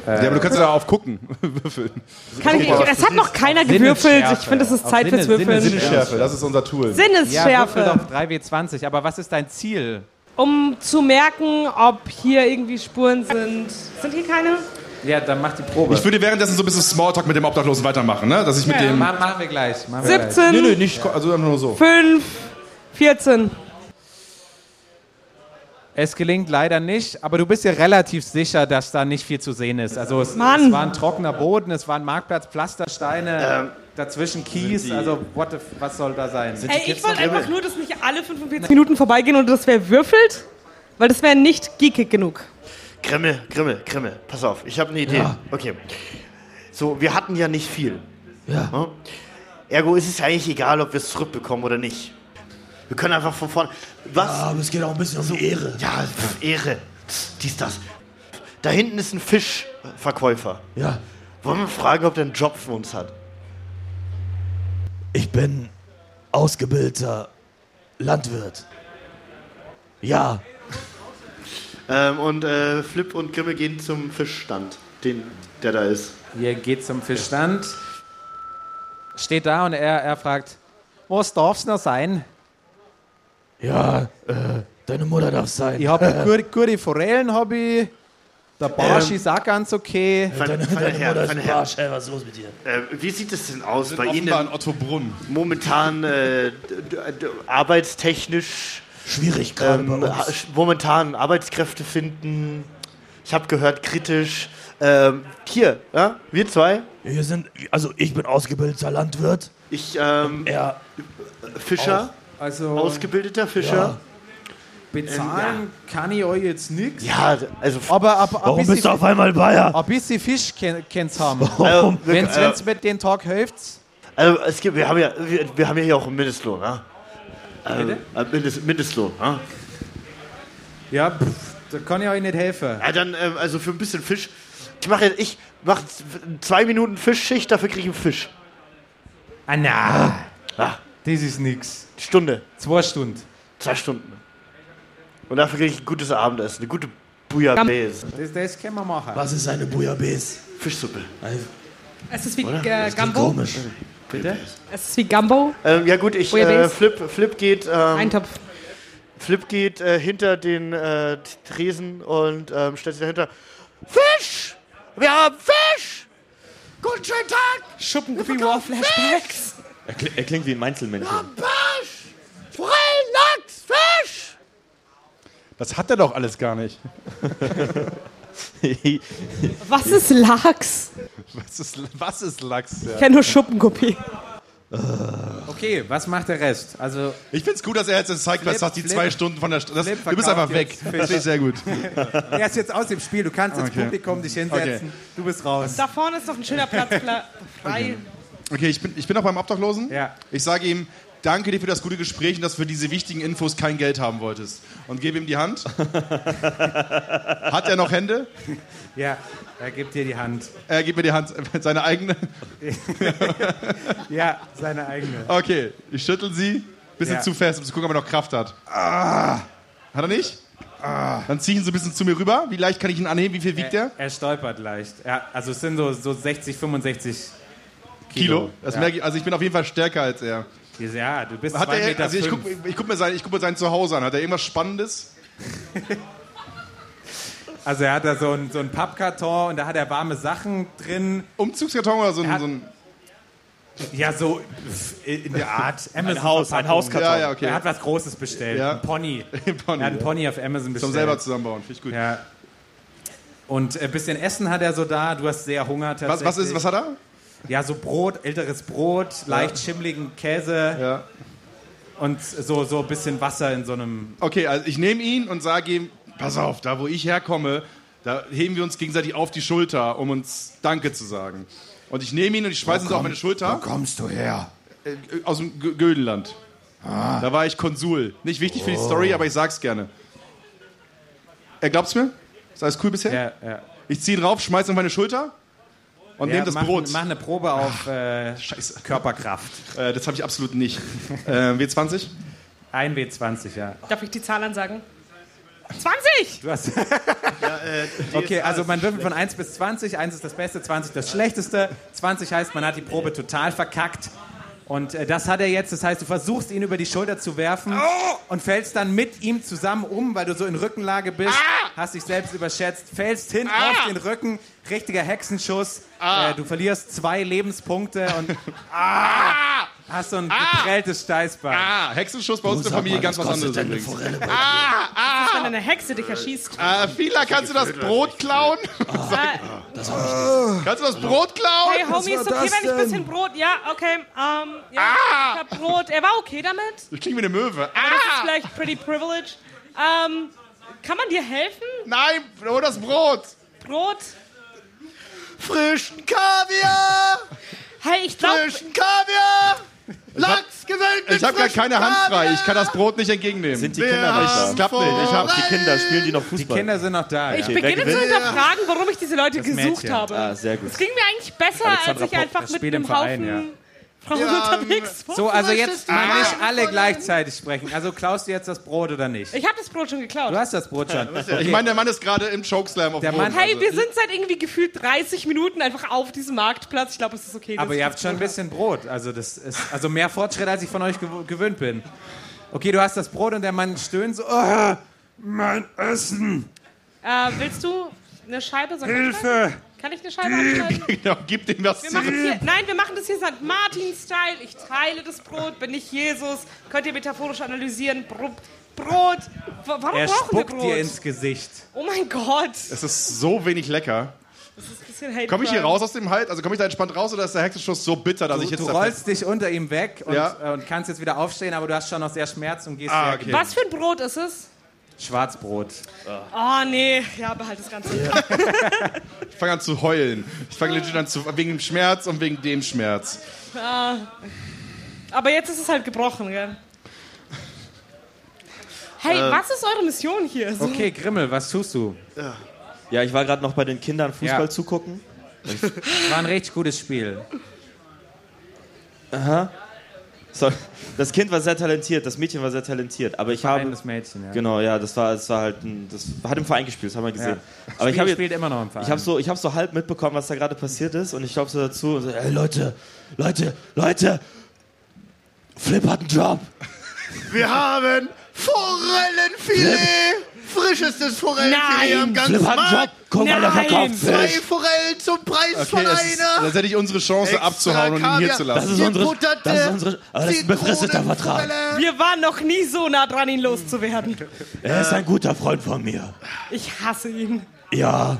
F: ja, aber du kannst ja da auf gucken würfeln.
E: Kann ich, es hat noch keiner gewürfelt. Ich finde, es ist Zeit
B: Sinne-
E: fürs Würfeln.
B: Sinne-
F: Sinnesschärfe, das ist unser Tool.
B: Ja, würfel
E: Sinnesschärfe.
B: doch 3W20. Aber was ist dein Ziel?
E: um zu merken, ob hier irgendwie Spuren sind. Sind hier keine?
B: Ja, dann mach die Probe.
F: Ich würde währenddessen so ein bisschen Smalltalk mit dem Obdachlosen weitermachen, ne? Dass ich mit
E: Ja.
F: dem.
B: Ma machen wir gleich. Machen wir gleich.
E: 17,
F: Nee, nee, nicht. Also nur so.
E: 5, 14.
B: Es gelingt leider nicht, aber du bist ja relativ sicher, dass da nicht viel zu sehen ist. Also es, es war ein trockener Boden, es war ein Marktplatz, Pflastersteine, dazwischen Kies. Also what the, f- was soll da sein?
E: Ey, ich wollte einfach nur, dass nicht alle 45 Minuten vorbeigehen und das wäre würfelt, weil das wäre nicht geekig genug.
D: Grimmel, Grimmel, Grimmel. Pass auf, ich habe eine Idee. Okay. So, wir hatten ja nicht viel.
H: Ja.
D: Ergo ist es ja eigentlich egal, ob wir es zurückbekommen oder nicht. Wir können einfach von vorne. Was?
H: Aber es geht auch ein bisschen um die Ehre.
D: Ja, pf, Ehre. Dies, das. Da hinten ist ein Fischverkäufer.
H: Ja.
D: Wollen wir fragen, ob der einen Job für uns hat?
H: Ich bin ausgebildeter Landwirt. Ja.
D: Ähm, und äh, Flip und Grimmel gehen zum Fischstand, den, der da ist.
B: Ihr geht zum Fischstand, steht da und er, er fragt, was darf's noch sein?
H: Ja, äh, deine Mutter darf sein.
B: Ich habe gute, gute Forellen, hab ich. Der Barsch ist auch ganz okay.
D: Fein-
H: Deine,
D: feiner
H: deine
D: Herr,
H: Mutter ist
D: feiner
H: ein
D: Herr.
H: Arsch. Ey, was ist los mit dir?
D: Äh, wie sieht es denn aus bei
F: in
D: Ihnen
F: Otto Brunn.
D: momentan äh, arbeitstechnisch?
H: Schwierig gerade
D: Ähm,
H: bei
D: ha-
H: uns.
D: momentan Arbeitskräfte finden. Ich habe gehört, kritisch. Ähm, hier, ja, wir zwei.
H: Wir sind, also ich bin ausgebildeter Landwirt.
D: Ich, ähm,
H: Er,
D: Fischer,
B: Also
D: ausgebildeter Fischer.
B: bezahlen kann ich euch jetzt nichts.
D: Ja, also,
B: Aber ab, ab
H: warum bist du auf einmal Bayer?
B: ein bisschen Fisch kennt's haben.
D: also, wir,
B: Wenn's,
D: äh,
B: wenn's mit den Tag hilft,
D: also es gibt, wir haben ja, wir, wir haben ja hier auch einen Mindestlohn, ja? Ähm,
B: Bitte?
D: äh, Mindest, Mindestlohn, ja?
B: ja, pff, da kann ich euch nicht helfen.
D: Ja, dann, ähm, also für ein bisschen Fisch. Ich mache jetzt, ich mache zwei Minuten Fischschicht, dafür kriege ich einen Fisch.
B: Ah, na,
D: Ah,
B: das ist nix.
D: Stunde,
B: Zwei Stunden.
D: zwei Stunden. Und dafür kriege ich ein gutes Abendessen, eine gute Bouillabaisse,
B: Das, das können wir machen.
H: Was ist eine Bouillabaisse?
D: Fischsuppe.
E: Es ist wie äh, Gumbo.
H: komisch.
B: Bitte?
E: Es ist wie Gumbo.
D: Ähm, ja gut, ich, äh. Flip, Flip geht, ähm,
E: Eintopf.
D: Flip geht äh, hinter den äh, Tresen und ähm, stellt sich dahinter. Fisch! Wir haben Fisch! Guten schönen Tag!
E: Schuppenkopie War Flashbacks.
C: Er, kli- er klingt wie ein Einzelmännchen.
D: Fisch! Forellen, Lachs, Fisch!
F: Das hat er doch alles gar nicht.
E: Was ist Lachs?
F: Was ist, was ist Lachs?
E: Ich
F: Ja.
E: kenne nur Schuppenkopie.
B: Okay, was macht der Rest? Also,
F: Ich finde es gut, dass er jetzt zeigt,
B: Flip,
F: was die zwei Stunden von der Straße. Du bist einfach weg. Das ich sehr gut.
B: er ist jetzt aus dem Spiel. Du kannst ins
F: Okay.
B: Publikum dich hinsetzen. Du bist raus.
E: Da vorne ist noch ein schöner Platz frei.
F: Okay, ich bin, ich bin auch beim Obdachlosen.
B: Ja.
F: Ich sage ihm, danke dir für das gute Gespräch und dass du für diese wichtigen Infos kein Geld haben wolltest. Und gebe ihm die Hand. Hat er noch Hände?
B: Ja, er gibt dir die Hand.
F: Er gibt mir die Hand, seine eigene.
B: Ja, seine eigene.
F: Okay, ich schüttel sie. Bisschen
B: Ja.
F: zu fest, um zu gucken, ob er noch Kraft hat. Ah. Hat er nicht? Ah. Dann zieh ihn so ein bisschen zu mir rüber. Wie leicht kann ich ihn anheben? Wie viel wiegt
B: Er,
F: er?
B: er stolpert leicht. Ja, also es sind so, so 60, 65 Kilo.
F: Das
B: ja.
F: merke ich, also ich bin auf jeden Fall stärker als er.
B: Ja, du bist
F: Hat
B: zwei
F: er,
B: Meter
F: also ich gucke ich guck mir, sein, ich guck mir sein Zuhause an. Hat er irgendwas Spannendes?
B: Also er hat da so einen so einen Pappkarton und da hat er warme Sachen drin.
F: Umzugskarton oder so ein.
B: Er hat-
F: so ein
B: Ja, so in der Art. Amazon
C: Haus, ein. Hauskarton.
F: ja, ja, okay.
B: Er hat was Großes bestellt.
F: Ja.
B: Ein Pony.
F: Pony,
B: er hat einen
F: ja.
B: Pony auf Amazon bestellt.
F: Zum selber zusammenbauen. Finde ich gut.
B: Ja. Und ein bisschen Essen hat er so da. Du hast sehr Hunger tatsächlich.
F: Was, was, ist, was hat er?
B: Ja, so Brot, älteres Brot, leicht schimmligen Käse
F: Ja.
B: und so, so ein bisschen Wasser in so einem.
F: Okay, also ich nehme ihn und sage ihm: Pass auf, da wo ich herkomme, da heben wir uns gegenseitig auf die Schulter, um uns Danke zu sagen. Und ich nehme ihn und ich schmeiße ihn so auf meine
J: Wo
F: Schulter.
J: kommst du her?
F: Äh, aus dem G- Gödenland. Da war ich Konsul. Nicht wichtig für die Story, aber ich sag's gerne. Er glaubt's mir? Ist alles cool bisher?
B: Ja, ja.
F: Ich ziehe ihn rauf, schmeiße ihn auf meine Schulter und
B: Ja,
F: nehme das
B: mach,
F: Brot.
B: Mach eine Probe auf äh. Körperkraft.
F: Äh, das habe ich absolut nicht. Äh, W20?
B: Ein W20, ja.
E: Darf ich die Zahl ansagen? 20!
B: Du hast
D: Ja, äh,
B: Okay, also man würfelt von 1 bis 20. 1 ist das Beste, 20 das Schlechteste. 20 heißt, man hat die Probe total verkackt. Und äh, das hat er jetzt. Das heißt, du versuchst, ihn über die Schulter zu werfen und fällst dann mit ihm zusammen um, weil du so in Rückenlage bist. Hast dich selbst überschätzt, fällst hin auf den Rücken. Richtiger Hexenschuss. Äh, du verlierst zwei Lebenspunkte und hast so ein geprelltes Steißbein.
F: Ah, Hexenschuss bei uns in der Familie ganz was anderes
J: denn eine
F: übrigens.
J: Forelle bei
E: Das ist, wenn eine Hexe dich erschießt.
F: Äh, Fila, kannst du das Brot klauen?
E: Äh,
F: Kannst du das Brot klauen?
E: hey, Homie, ist okay, wenn ich ein bisschen Brot... Ja, okay. Ähm, ja, ich hab Brot. Er war okay damit.
F: Ich klinge wie eine Möwe.
E: Aber das ist vielleicht pretty privilege. Ähm, kann man dir helfen?
F: Nein, hol das Brot.
E: Brot?
D: Frischen Kaviar!
E: Hey, ich glaube...
D: Frischen Kaviar! Lachs gewöhnt
F: Ich habe gar keine Hand frei. Ich kann das Brot nicht entgegennehmen.
C: Sind die
D: Wir
C: Kinder nicht
F: das
C: da?
F: klappt nicht. Ich hab
C: Die Kinder, spielen die noch
B: Die
C: Fußball?
B: Kinder sind noch da.
E: Ich
B: Ja.
E: beginne zu hinterfragen, warum ich diese Leute
B: Das
E: gesucht
B: Mädchen.
E: habe.
C: Ah, sehr gut.
E: Es ging mir eigentlich besser,
C: Alexandra
E: als ich
C: Popp,
E: einfach
B: das
E: mit
B: Verein,
E: Haufen
B: ja.
E: Frauen
D: Ja,
E: unterwegs.
B: So, also jetzt mal nicht
D: Hand
B: alle gleichzeitig sprechen. Also klaust du jetzt das Brot oder nicht?
E: Ich habe das Brot schon geklaut.
B: Du hast das Brot schon.
F: Ich meine, der Mann ist gerade im Chokeslam auf
B: Der
F: dem
B: Mann-
F: Boden.
E: Hey,
F: also.
E: wir sind seit irgendwie gefühlt 30 Minuten einfach auf diesem Marktplatz. Ich glaube, es ist okay.
B: Aber ihr habt schon ein bisschen Brot. Also das ist also mehr Fortschritt, als ich von euch gew gewöhnt bin. Okay, du hast das Brot und der Mann stöhnt so. Oh, mein Essen!
E: Äh, willst du eine Scheibe?
B: Hilfe!
E: Kann ich eine Scheibe anschneiden?
F: Genau, gib dem was
E: Wir machen hier, nein, wir machen das hier St. Martin-Style. Ich teile das Brot, bin ich Jesus. Könnt ihr metaphorisch analysieren. Bro Brot. Wa- Warum
B: Er
E: brauchen wir
B: spuckt
E: Brot?
B: dir ins Gesicht.
E: oh mein Gott.
F: Es ist so wenig lecker.
E: Das ist ein bisschen Hate
F: Komme ich hier raus aus dem Halt? Also komme ich da entspannt raus oder ist der Hexenschuss so bitter, dass ich
B: Du,
F: jetzt
B: du rollst dich unter ihm weg und,
F: Ja.
B: äh, und kannst jetzt wieder aufstehen, aber du hast schon noch sehr Schmerz und gehst
F: Ah, okay.
E: Was für ein Brot ist es?
B: Schwarzbrot.
E: Oh nee, ja, behalt das Ganze.
F: Ich fange an zu heulen. Ich fange legit an zu wegen dem Schmerz und wegen dem Schmerz.
E: Aber jetzt ist es halt gebrochen, gell? Hey, was ist eure Mission hier? So,
B: Okay, Grimmel, was tust du?
C: Ja, ich war gerade noch bei den Kindern Fußball
B: Ja.
C: zugucken.
B: War ein richtig gutes Spiel.
C: So, das Kind war sehr talentiert, das Mädchen war sehr talentiert, aber ich habe
B: Kleines Mädchen, ja.
C: genau, ja, das war, das war halt, ein, das hat im Verein gespielt, das haben wir gesehen.
B: Ja.
C: Aber ich
B: Spiel-
C: habe jetzt,
B: spielt immer noch im Verein.
C: ich habe so, ich habe so halb mitbekommen, was da gerade passiert ist, und ich glaube so dazu, und so, ey Leute, Leute, Leute, Flip hat einen Job.
D: Wir haben Forellenfilet! Frischestes Forellenfilet
E: Nein!
D: am ganzen
C: Flip hat einen Job. Guck mal, der verkauft
D: Zwei
C: Fisch.
D: Forellen zum Preis von
F: Okay, das, ist,
D: einer!
F: das hätte ich unsere Chance
D: Extra
F: abzuhauen und ihn hier
D: Kaviar.
F: zu
C: Das
F: lassen.
C: ist unsere, das ist unsere, aber das ist ein befristeter Vertrag.
D: Zitronenforelle.
E: Wir waren noch nie so nah dran, ihn loszuwerden.
C: Er ist ein guter Freund von mir.
E: Ich hasse ihn.
C: Ja.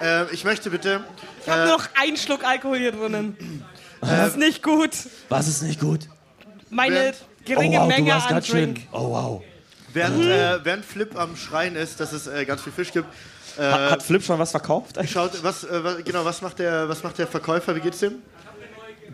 D: Ähm, ich möchte bitte.
E: Ich habe nur noch einen Schluck Alkohol hier drinnen. Das ist nicht gut.
C: Was ist nicht gut?
E: Meine
C: Oh
E: geringe
C: wow, du
E: Menge
C: warst
E: an
C: ganz
E: Drink.
C: schön. Oh wow.
D: Während, äh, während Flip am Schreien ist, dass es äh, ganz viel Fisch gibt, äh,
C: Hat, hat Flip schon was verkauft?
D: schaut, was, äh, was, genau, was macht, der, was macht der Verkäufer? Wie geht's dem?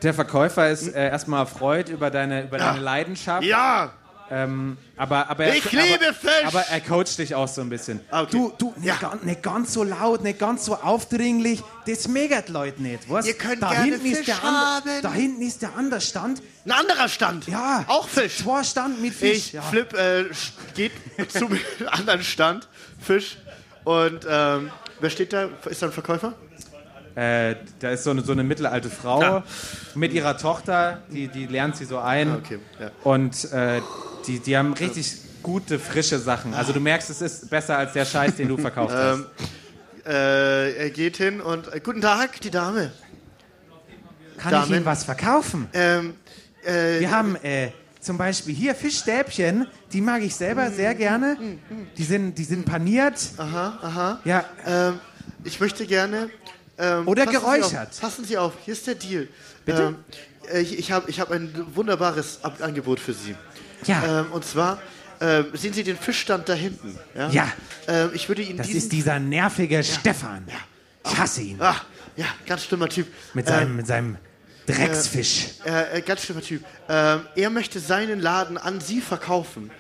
B: Der Verkäufer ist äh, erstmal erfreut über deine, über deine Leidenschaft.
D: Ja!
B: Ähm, aber, aber er,
D: Ich liebe
B: aber,
D: Fisch!
B: Aber er coacht dich auch so ein bisschen.
D: Ah, okay.
B: Du, du, nicht, ganz, nicht ganz so laut, nicht ganz so aufdringlich. Das die Leute nicht. Was?
D: Ihr könnt
B: da
D: gerne
B: hinten ist
D: Fisch
B: der ander-
D: haben.
B: Da hinten ist der andere Stand.
D: Ein anderer Stand!
B: Ja.
D: Auch Fisch!
B: Zwei Stand mit Fisch.
D: Ich,
B: ja.
D: Flip, äh, geht zum anderen Stand, Fisch. Und ähm, wer steht da? Ist da ein Verkäufer?
B: Äh, da ist so eine, so eine mittelalte Frau
D: Ah.
B: mit ihrer Tochter, die, die lernt sie so ein.
D: Okay, ja.
B: Und äh, die, die haben richtig gute, frische Sachen. Also du merkst, es ist besser als der Scheiß, den du verkauft hast.
D: Ähm, äh, er geht hin und äh, guten Tag, die Dame.
B: Kann
D: Damen.
B: ich Ihnen was verkaufen?
D: Ähm, äh,
B: Wir haben äh, zum Beispiel hier Fischstäbchen, die mag ich selber sehr gerne. Die sind, die sind paniert.
D: Aha, aha.
B: Ja,
D: Ähm, ich möchte gerne. Ähm,
B: Oder
D: passen Sie
B: geräuchert.
D: auf, passen Sie auf, hier ist der Deal.
B: Bitte?
D: Ähm, äh, ich ich habe ich hab ein wunderbares Angebot für Sie.
B: Ja.
D: Ähm, und zwar ähm, sehen Sie den Fischstand da hinten. Ja.
B: Ja.
D: Ähm, ich würde Ihnen
B: das ist dieser nervige Stefan. Ich hasse ihn.
D: Ah, ja, ganz schlimmer Typ.
B: Mit
D: Ähm,
B: seinem, mit seinem Drecksfisch.
D: Äh, äh, ganz schlimmer Typ. Ähm, er möchte seinen Laden an Sie verkaufen.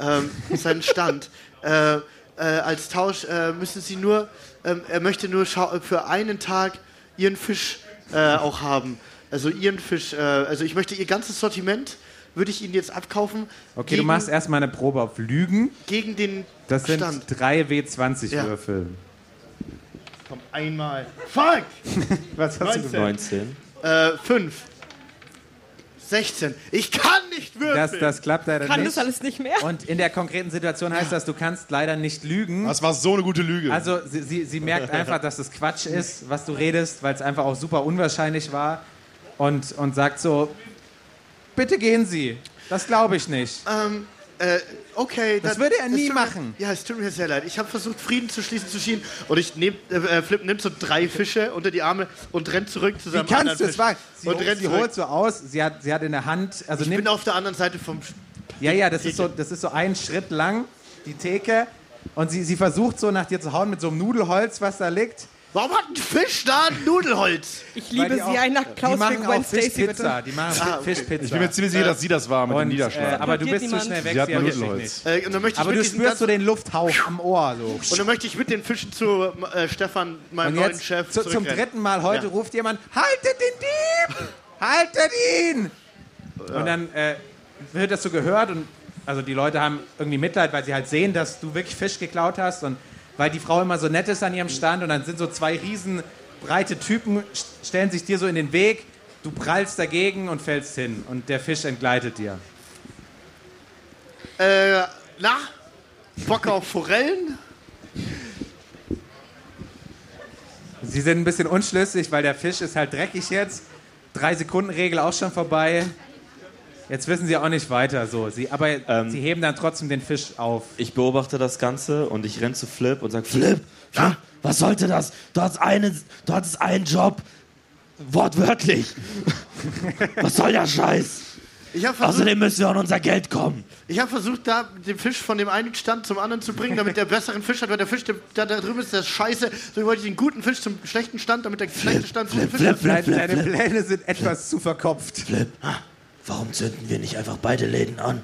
D: Ähm, seinen Stand. äh, äh, als Tausch äh, müssen Sie nur, ähm, er möchte nur für einen Tag Ihren Fisch äh, auch haben. Also Ihren Fisch, äh, also ich möchte Ihr ganzes Sortiment, würde ich Ihnen jetzt abkaufen.
B: Okay, du machst erstmal eine Probe auf Lügen.
D: Gegen den
B: Das sind
D: Stand.
B: drei W20-Würfel.
D: Komm, einmal. Fuck!
B: Was hast du
D: 19.
B: gemacht?
C: 19.
D: Äh, 5. 16. Ich kann nicht würfeln!
B: Das, das klappt leider
E: Kann
B: nicht.
E: das alles nicht mehr?
B: Und in der konkreten Situation heißt das, du kannst leider nicht lügen.
F: Das war so eine gute Lüge.
B: Also sie, sie, sie merkt einfach, dass es Quatsch ist, was du redest, weil es einfach auch super unwahrscheinlich war. Und, und sagt so, bitte gehen Sie. Das glaube ich nicht.
D: Ähm, äh, okay.
B: Das
D: dann-
B: würde er nie
D: tut mir-
B: machen.
D: Ja, es tut mir sehr leid. Ich habe versucht, Frieden zu schließen zu Schien und ich nehm, äh, Flip nimmt so drei Fische unter die Arme und rennt zurück zu
B: Wie
D: seinem
B: kannst
D: anderen
B: du es wagen? Sie,
D: und rennt
B: sie holt so aus, sie hat, sie hat in der Hand, also
D: Ich
B: nimmt,
D: bin auf der anderen Seite vom...
B: Ja, ja, das ist, so, das ist so ein Schritt lang, die Theke. Und sie, sie versucht so nach dir zu hauen mit so einem Nudelholz, was da liegt.
D: Warum hat ein Fisch da ein Nudelholz?
E: Ich liebe
B: die
E: sie,
B: auch-
E: ein nach
B: Die
E: Klaus
B: machen
E: Big
B: auch
E: Gwen Stacy,
B: Fischpizza.
E: bitte.
B: Die machen
D: Ah, okay.
B: Fischpizza.
F: ich bin mir ziemlich sicher, dass sie das war mit dem
B: äh,
F: Niederschlag.
B: aber du bist zu
E: niemand.
B: schnell weg,
F: Sie hat
B: sie dich
F: Nudelholz.
B: nicht.
D: Äh, und dann möchte ich
B: Aber
D: mit
B: du spürst so den Lufthauch am Ohr. So.
D: Und dann möchte ich mit den Fischen zu äh, Stefan, meinem
B: Und
D: neuen
B: jetzt
D: Chef,
B: zu, zum dritten Mal heute
D: Ja.
B: ruft jemand, haltet den Dieb! Haltet ihn! Und dann äh, wird das so gehört und also die Leute haben irgendwie Mitleid, weil sie halt sehen, dass du wirklich Fisch geklaut hast und weil die Frau immer so nett ist an ihrem Stand und dann sind so zwei riesen breite Typen, st- stellen sich dir so in den Weg, du prallst dagegen und fällst hin und der Fisch entgleitet dir.
D: Äh, na? Bock auf Forellen?
B: Sie sind ein bisschen unschlüssig, weil der Fisch ist halt dreckig jetzt. Drei Sekunden Regel auch schon vorbei. Jetzt wissen sie auch nicht weiter so. Sie, aber
C: Ähm.
B: sie heben dann trotzdem den Fisch auf.
C: Ich beobachte das Ganze und ich renn zu Flip und sag, Flip,
H: Flip, Flip, was sollte das? Du hattest einen, du hattest einen Job. Wortwörtlich. was soll der Scheiß?
D: Ich habe versucht,
H: Außerdem müssen wir an unser Geld kommen.
D: ich hab versucht, da den Fisch von dem einen Stand zum anderen zu bringen, damit der besseren Fisch hat, weil der Fisch, der, da, da drüben ist, der ist scheiße. So wollte ich den guten Fisch zum schlechten Stand, damit der schlechte Stand zum
H: Flip,
D: Fisch
H: Flip,
D: hat.
H: Flip,
B: Deine,
H: Flip,
B: deine
H: Flip.
B: Pläne sind etwas zu verkopft.
H: Flip, warum zünden wir nicht einfach beide Läden an?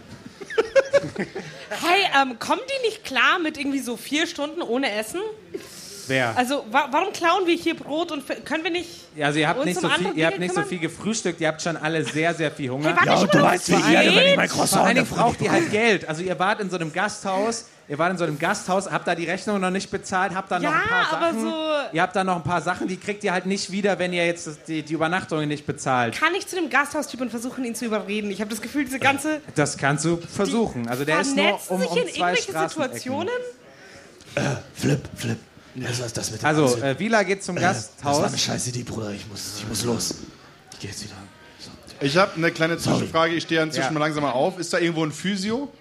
E: Hey, ähm, kommen die nicht klar mit irgendwie so vier Stunden ohne Essen?
B: Wer?
E: Also, wa warum klauen wir hier Brot und können wir nicht.
B: Also ihr habt
E: uns
B: nicht,
E: um
B: so viel, ihr habt nicht so viel gefrühstückt, ihr habt schon alle sehr, sehr viel Hunger.
E: Hey,
H: Ja, und du weißt, wie ich werde, wenn ich mein
B: Vor
H: Croissant
B: allen Dingen braucht ihr halt Geld. Also ihr wart in so einem Gasthaus, ihr wart in so einem Gasthaus, habt da die Rechnung noch nicht bezahlt, habt da noch
E: Ja,
B: ein paar
E: aber
B: Sachen.
E: so-
B: Ihr habt da noch ein paar Sachen, die kriegt ihr halt nicht wieder, wenn ihr jetzt die, die Übernachtungen nicht bezahlt.
E: Kann ich zu dem Gasthaustyp und versuchen, ihn zu überreden? Ich habe das Gefühl, diese ganze.
B: Das kannst du versuchen. Also der ist nur
E: vernetzen
B: um,
E: sich
B: um
E: in
B: zwei
E: irgendwelche. Situationen?
H: Flip, Flip. Was ist das mit dem
B: Also
H: Anzünden?
B: äh, Vila geht zum
H: Das war eine
B: Gasthaus.
H: scheiße Idee, Bruder. Ich muss, ich muss los. Ich gehe jetzt wieder.
F: Ich habe eine kleine Zwischenfrage. Ich stehe inzwischen
B: Ja.
F: mal langsam mal auf. Ist da irgendwo ein Physio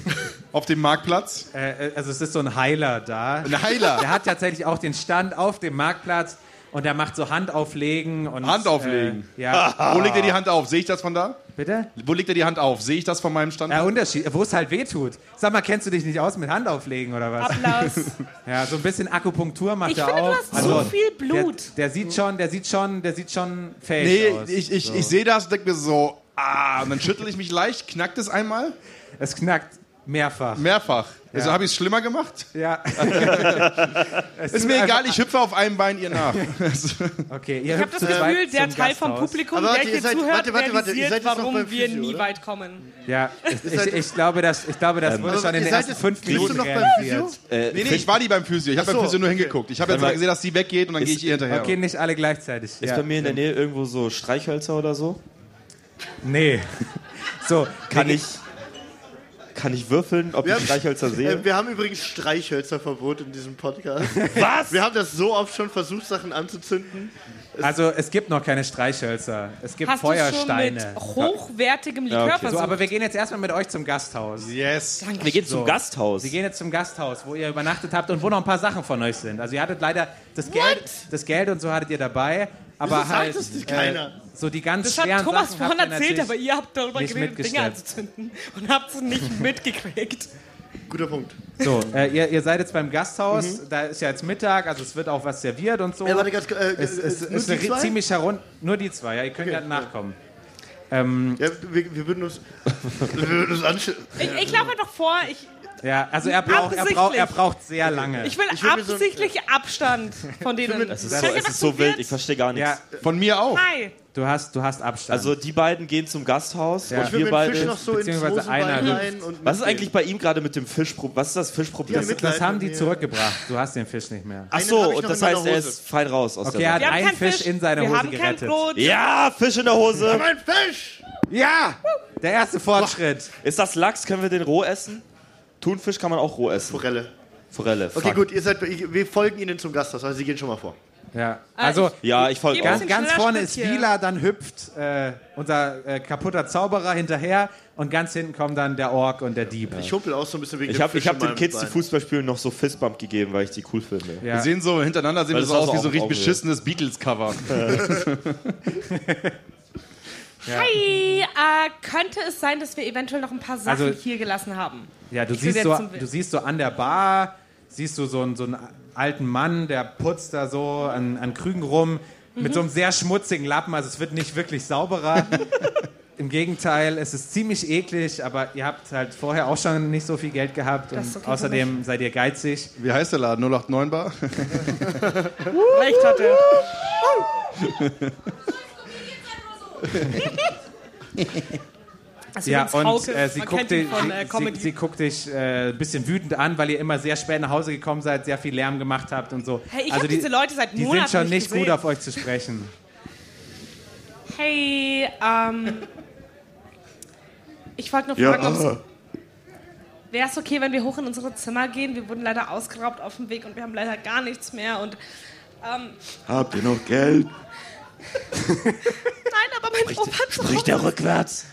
F: auf dem Marktplatz?
B: Äh, äh, also es ist so ein Heiler da.
F: Ein Heiler?
B: Der hat tatsächlich auch den Stand auf dem Marktplatz und der macht so Handauflegen und
F: Handauflegen?
B: Äh, ja.
F: Wo legt er die Hand auf? Sehe ich das von da?
B: Bitte?
F: Wo legt er die Hand auf? Sehe ich das von meinem Stand?
B: Ja, Unterschied, wo es halt weh tut. Sag mal, kennst du dich nicht aus mit Handauflegen oder was?
E: Applaus.
B: Ja, so ein bisschen Akupunktur macht
E: Ich
B: er
E: finde,
B: auch.
E: du hast so viel Blut.
B: Der, der sieht schon, der sieht schon, der sieht schon fähig
F: Nee,
B: aus.
F: ich, ich,
B: so.
F: ich sehe das und denke mir so, ah, und dann schüttel ich mich leicht, knackt es einmal.
B: Es knackt Mehrfach.
F: Mehrfach.
B: Ja.
F: Also habe ich es schlimmer gemacht?
B: Ja. Es
F: Ist mir egal, ich hüpfe auf einem Bein ihr nach.
B: Okay, ihr
E: Ich habe das Gefühl, der Teil vom. Publikum,
D: Aber
E: der
D: warte, ihr
E: hier
D: seid-
E: zuhört,
D: warte, warte, warte, ihr seid
E: warum
D: beim
E: wir
D: Physio,
E: nie
D: oder?
E: weit kommen.
B: Ja, ich, ich, ich glaube, das, ich glaube, das wurde
D: Aber
B: schon in den ersten fünf
D: bist du
B: Minuten
D: noch beim
B: realisiert.
C: Äh,
F: Nee, nee, ich war nie beim Physio. Ich habe
D: so,
F: beim Physio nur hingeguckt. Ich habe jetzt mal gesehen, dass sie weggeht und dann gehe ich ihr hinterher.
B: Okay, nicht alle gleichzeitig.
C: Ist bei mir in der Nähe irgendwo so Streichhölzer oder so?
B: Nee. So,
C: Kann ich, kann ich würfeln, ob
D: Wir
C: ich
D: haben-
C: Streichhölzer sehe?
D: Äh, wir haben übrigens Streichhölzerverbot in diesem Podcast.
C: Was?
D: Wir haben das so oft schon versucht, Sachen anzuzünden.
B: Also es gibt noch keine Streichhölzer. Es gibt
E: Hast du schon mit
B: Feuersteine.
E: hochwertigem Likör
C: Ja, okay.
B: So, aber wir gehen jetzt erstmal mit euch zum Gasthaus.
F: Yes.
C: Wir gehen zum
B: So.
C: Gasthaus.
B: Wir gehen jetzt zum Gasthaus, wo ihr übernachtet habt und wo noch ein paar Sachen von euch sind. Also ihr hattet leider das Geld, das Geld und so hattet ihr dabei, aber
D: Wieso sagt
B: halt
D: das nicht keiner?
B: Äh, so die ganz
E: das hat
B: schweren
E: Thomas
B: Sachen
E: vorhin erzählt, aber ihr habt darüber geredet, Dinge anzuzünden und habt es nicht mitgekriegt.
D: Guter Punkt.
B: So, äh, ihr, ihr seid jetzt beim Gasthaus, da ist ja jetzt Mittag, also es wird auch was serviert und so.
D: Äh, warte ganz, äh,
B: es, es,
D: nur
B: ist
D: die
B: eine
D: zwei?
B: ziemlich herun nur die zwei, ja, ihr könnt
D: Okay,
B: ja
D: ja.
B: nachkommen. Ähm,
D: Ja, wir, wir würden uns, wir würden uns anschauen.
E: Ich, ich laufe doch vor, ich,
B: ja, also er braucht, er braucht, er braucht sehr lange.
E: ich will
D: Ich will mir so-
E: absichtlich Abstand von denen.
C: Es ist so,
E: ich
C: es ist so wild, ich verstehe gar nichts.
B: ja,
F: Von mir auch.
E: Hi.
B: du hast, du hast Abstand.
C: Also die beiden gehen zum Gasthaus
B: Ja.
C: und
D: Ich will
C: wir
D: den Fisch
C: beide.
D: noch so ins
B: beziehungsweise einer
D: rein und
C: Was ist eigentlich bei ihm gerade mit dem Fischproblem? Was ist das Fischproblem?
B: Das, das haben die
D: mir.
B: zurückgebracht. Du hast den Fisch nicht mehr.
C: Ach
D: Einen
C: so,
D: hab ich
C: und das heißt, er ist fein raus aus
B: Okay,
C: der
B: er
C: Sache.
B: hat
E: Wir haben
B: einen
E: keinen
B: Fisch
E: Fisch,
B: in seine
E: wir
B: Hose gerettet.
E: Brot.
C: Ja, Fisch in der Hose.
D: Mein Fisch!
B: Ja! Der erste Fortschritt.
C: Ist das Lachs? Können wir den roh essen? Thunfisch kann man auch roh essen.
D: Forelle.
C: Forelle.
D: Okay,
C: fuck.
D: gut, ihr seid, ich- wir folgen ihnen zum Gasthaus, also sie gehen schon mal vor.
B: Ja. Also
C: Ja, ich folge
B: ganz, ganz vorne ist. Wieler, dann hüpft äh, unser äh, kaputter Zauberer hinterher und ganz hinten kommen dann der Ork und der Dieb.
D: Ich humpel auch so ein bisschen wegen
C: Ich habe ich hab den Kids, die
D: Bein.
C: Fußball noch so Fistbump gegeben, weil ich die cool finde.
B: Ja.
F: Wir sehen so hintereinander sehen
C: Weil
F: wir so
C: das
F: aus wie
C: so
F: so ein richtig beschissenes Beatles-Cover.
E: Hi, äh, könnte es sein, dass wir eventuell noch ein paar Sachen
B: Also-
E: hier gelassen haben?
B: Ja, du
E: Ich
B: siehst, so, du siehst so an der Bar, siehst du so einen, so einen alten Mann, der putzt da so an, an Krügen rum
E: Mhm.
B: mit so einem sehr schmutzigen Lappen. Also es wird nicht wirklich sauberer. Im Gegenteil, es ist ziemlich eklig, aber ihr habt halt vorher auch schon nicht so viel Geld gehabt
E: Das
B: und
E: okay
B: außerdem seid ihr geizig.
F: Wie heißt der Laden? 089 Bar?
E: Recht hat er. Also
B: Ja, und
E: Hauke,
B: äh, sie, guckt dich,
E: von, äh,
B: sie, guckt dich äh, ein bisschen wütend an, weil ihr immer sehr spät nach Hause gekommen seid, sehr viel Lärm gemacht habt und so.
E: Hey, ich
B: also
E: hab
B: die,
E: diese Leute seit
B: Die
E: Monaten
B: sind schon
E: nicht
B: nicht gut
E: gesehen.
B: auf euch zu sprechen.
E: Hey, ähm. Ich wollte nur
D: Ja,
E: fragen, ob Wäre es okay, wenn wir hoch in unsere Zimmer gehen? Wir wurden leider ausgeraubt auf dem Weg und wir haben leider gar nichts mehr. Und ähm,
D: Habt ihr noch Geld?
E: nein, aber mein Opa hat so
H: Riecht er rückwärts?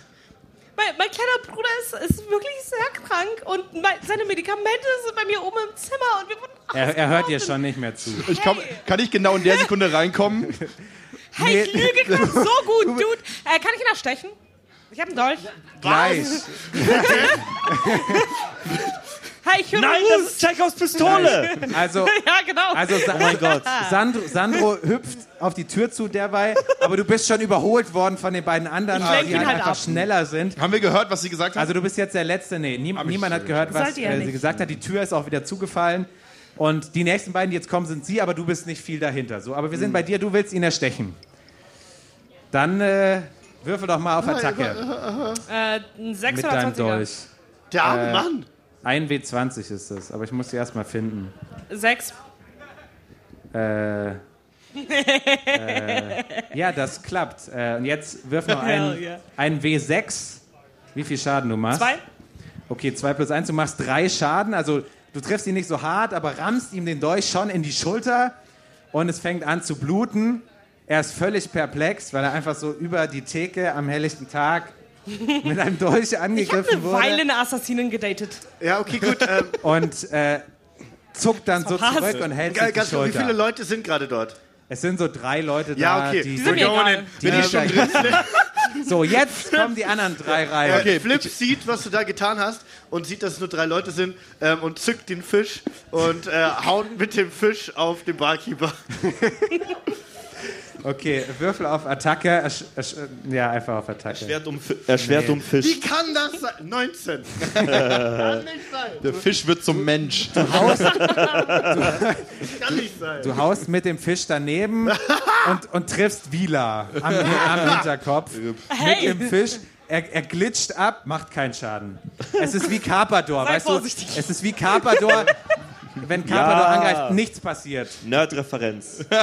E: mein, mein kleiner Bruder ist, ist wirklich sehr krank und mein, seine Medikamente sind bei mir oben im Zimmer und wir wurden
B: Er, er hört dir schon nicht mehr zu.
F: Ich komm, kann ich genau in der Sekunde reinkommen?
E: Hey, ich lüge gerade so gut, Dude. Äh, kann ich ihn erstechen? Ich habe einen Dolch.
B: Gleich.
E: Hey, ich höre
C: Nein, das ist Chekhovs Pistole!
B: Also,
E: Ja, genau.
B: also Sa
C: Oh mein Gott.
B: Sandro, Sandro hüpft auf die Tür zu derweil, aber du bist schon überholt worden von den beiden anderen,
E: Ich
B: weil die halt
E: halt
B: einfach
E: ab.
B: schneller sind.
F: Haben wir gehört, was sie gesagt hat?
B: Also du bist jetzt der Letzte. Nee, nie, niemand hat gehört, was
E: ja
B: äh, sie gesagt hat. Die Tür ist auch wieder zugefallen. Und die nächsten beiden, die jetzt kommen, sind sie, aber du bist nicht viel dahinter. So, aber wir sind bei dir, du willst ihn erstechen. Dann äh, würfel doch mal auf Attacke
E: äh, ein 6
B: mit deinem
E: 20er?
B: Dolch.
D: Der arme
B: Äh,
D: Mann!
B: Ein W20 ist das, aber ich muss sie erst mal finden.
E: 6.
B: Äh, äh, ja, das klappt. Äh, und jetzt wirf noch einen,
E: yeah.
B: einen W6. Wie viel Schaden du machst?
E: 2.
B: Okay, 2 plus 1, du machst drei Schaden. Also du triffst ihn nicht so hart, aber rammst ihm den Dolch schon in die Schulter und es fängt an zu bluten. Er ist völlig perplex, weil er einfach so über die Theke am helllichten Tag mit einem Dolch
E: Ich habe
B: angegriffen
E: eine
B: wurde.
E: Weile eine Assassinin gedatet.
D: Ja, okay, gut. Ähm,
B: Und äh, zuckt dann so zurück und hält
D: ganz,
B: sich die
D: ganz, wie
B: Schulter.
D: viele Leute sind gerade dort?
B: Es sind so drei Leute da,
D: Ja, okay.
B: die,
E: sind mir egal.
B: die
D: Bin ich schon drin?
B: So, jetzt kommen die anderen drei rein.
D: Okay, Flip sieht, was du da getan hast und sieht, dass es nur drei Leute sind ähm, und zückt den Fisch und äh, haut mit dem Fisch auf den Barkeeper.
B: Okay, Würfel auf Attacke. Ersch, ersch, ja, einfach auf Attacke.
C: Erschwert um, erschwert
B: Nee.
C: um Fisch.
D: Wie kann das sein? 19. kann nicht sein.
F: Der Fisch wird zum Mensch.
D: Kann nicht sein.
B: Du haust mit dem Fisch daneben und, und triffst Vila am, am Hinterkopf
E: Hey.
B: mit dem Fisch. Er, er glitscht ab, macht keinen Schaden. Es ist wie Carpador,
E: Sei
B: weißt
E: vorsichtig.
B: du? Es ist wie Carpador. Wenn Carpador
C: Ja.
B: angreift, nichts passiert.
C: Nerd-Referenz.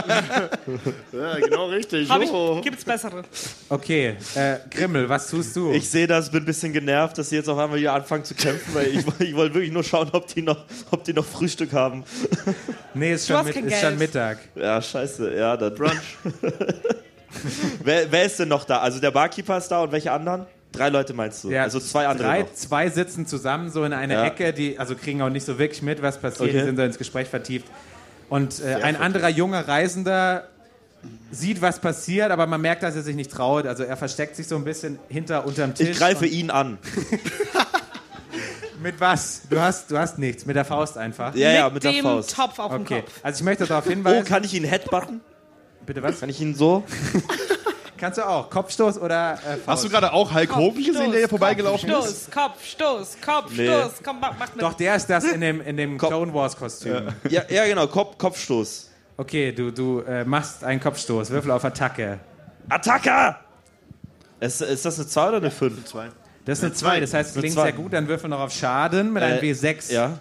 D: Ja, genau richtig. Oh.
E: ich, gibt's bessere?
B: Okay, äh, Grimmel, was tust du?
C: Ich sehe das, bin ein bisschen genervt, dass sie jetzt auf einmal hier anfangen zu kämpfen, weil ich, ich wollte wirklich nur schauen, ob die noch, ob die noch Frühstück haben.
B: nee, ist schon, mit, ist schon. Mittag.
C: Ja, scheiße. Ja, dann. Brunch. wer, wer ist denn noch da? Also der Barkeeper ist da und welche anderen? Drei Leute meinst du?
B: Ja,
C: also zwei andere
B: Drei,
C: noch.
B: zwei sitzen zusammen so in einer
C: Ja.
B: Ecke, die also kriegen auch nicht so wirklich mit, was passiert,
C: Okay.
B: die sind so ins Gespräch vertieft. Und äh, ein anderer junger Reisender sieht, was passiert, aber man merkt, dass er sich nicht traut. Also er versteckt sich so ein bisschen hinter unterm Tisch.
C: Ich greife ihn an.
B: Mit was? Du hast, du hast nichts, mit der Faust einfach.
C: Ja, ja,
E: mit,
C: mit der
E: dem
C: Faust.
E: Topf auf dem
B: Okay,
E: Kopf.
B: also ich möchte darauf
C: Oh,
B: hinweisen.
C: kann ich ihn headbutten?
B: bitte was?
C: Kann ich ihn so?
B: Kannst du auch. Kopfstoß oder äh, Faust?
F: Hast du gerade auch Hulk Hogan gesehen, der hier vorbeigelaufen
E: Kopf,
F: ist?
E: Stoß, Kopf, Stoß, Kopf,
C: Nee.
E: Komm, mach, mach mit.
B: Doch, der ist das in dem, in dem Clone Wars Kostüm.
C: Ja, ja genau, Kopf, Kopfstoß.
B: Okay, du, du äh, machst einen Kopfstoß. Würfel auf Attacke.
C: Attacke! Ist, ist das eine 2 oder eine 5?
D: Zwei.
B: Das ist eine 2, das heißt, es
C: Eine
B: klingt sehr gut. Dann würfel noch auf Schaden mit einem
C: Äh,
B: W6.
C: Ja.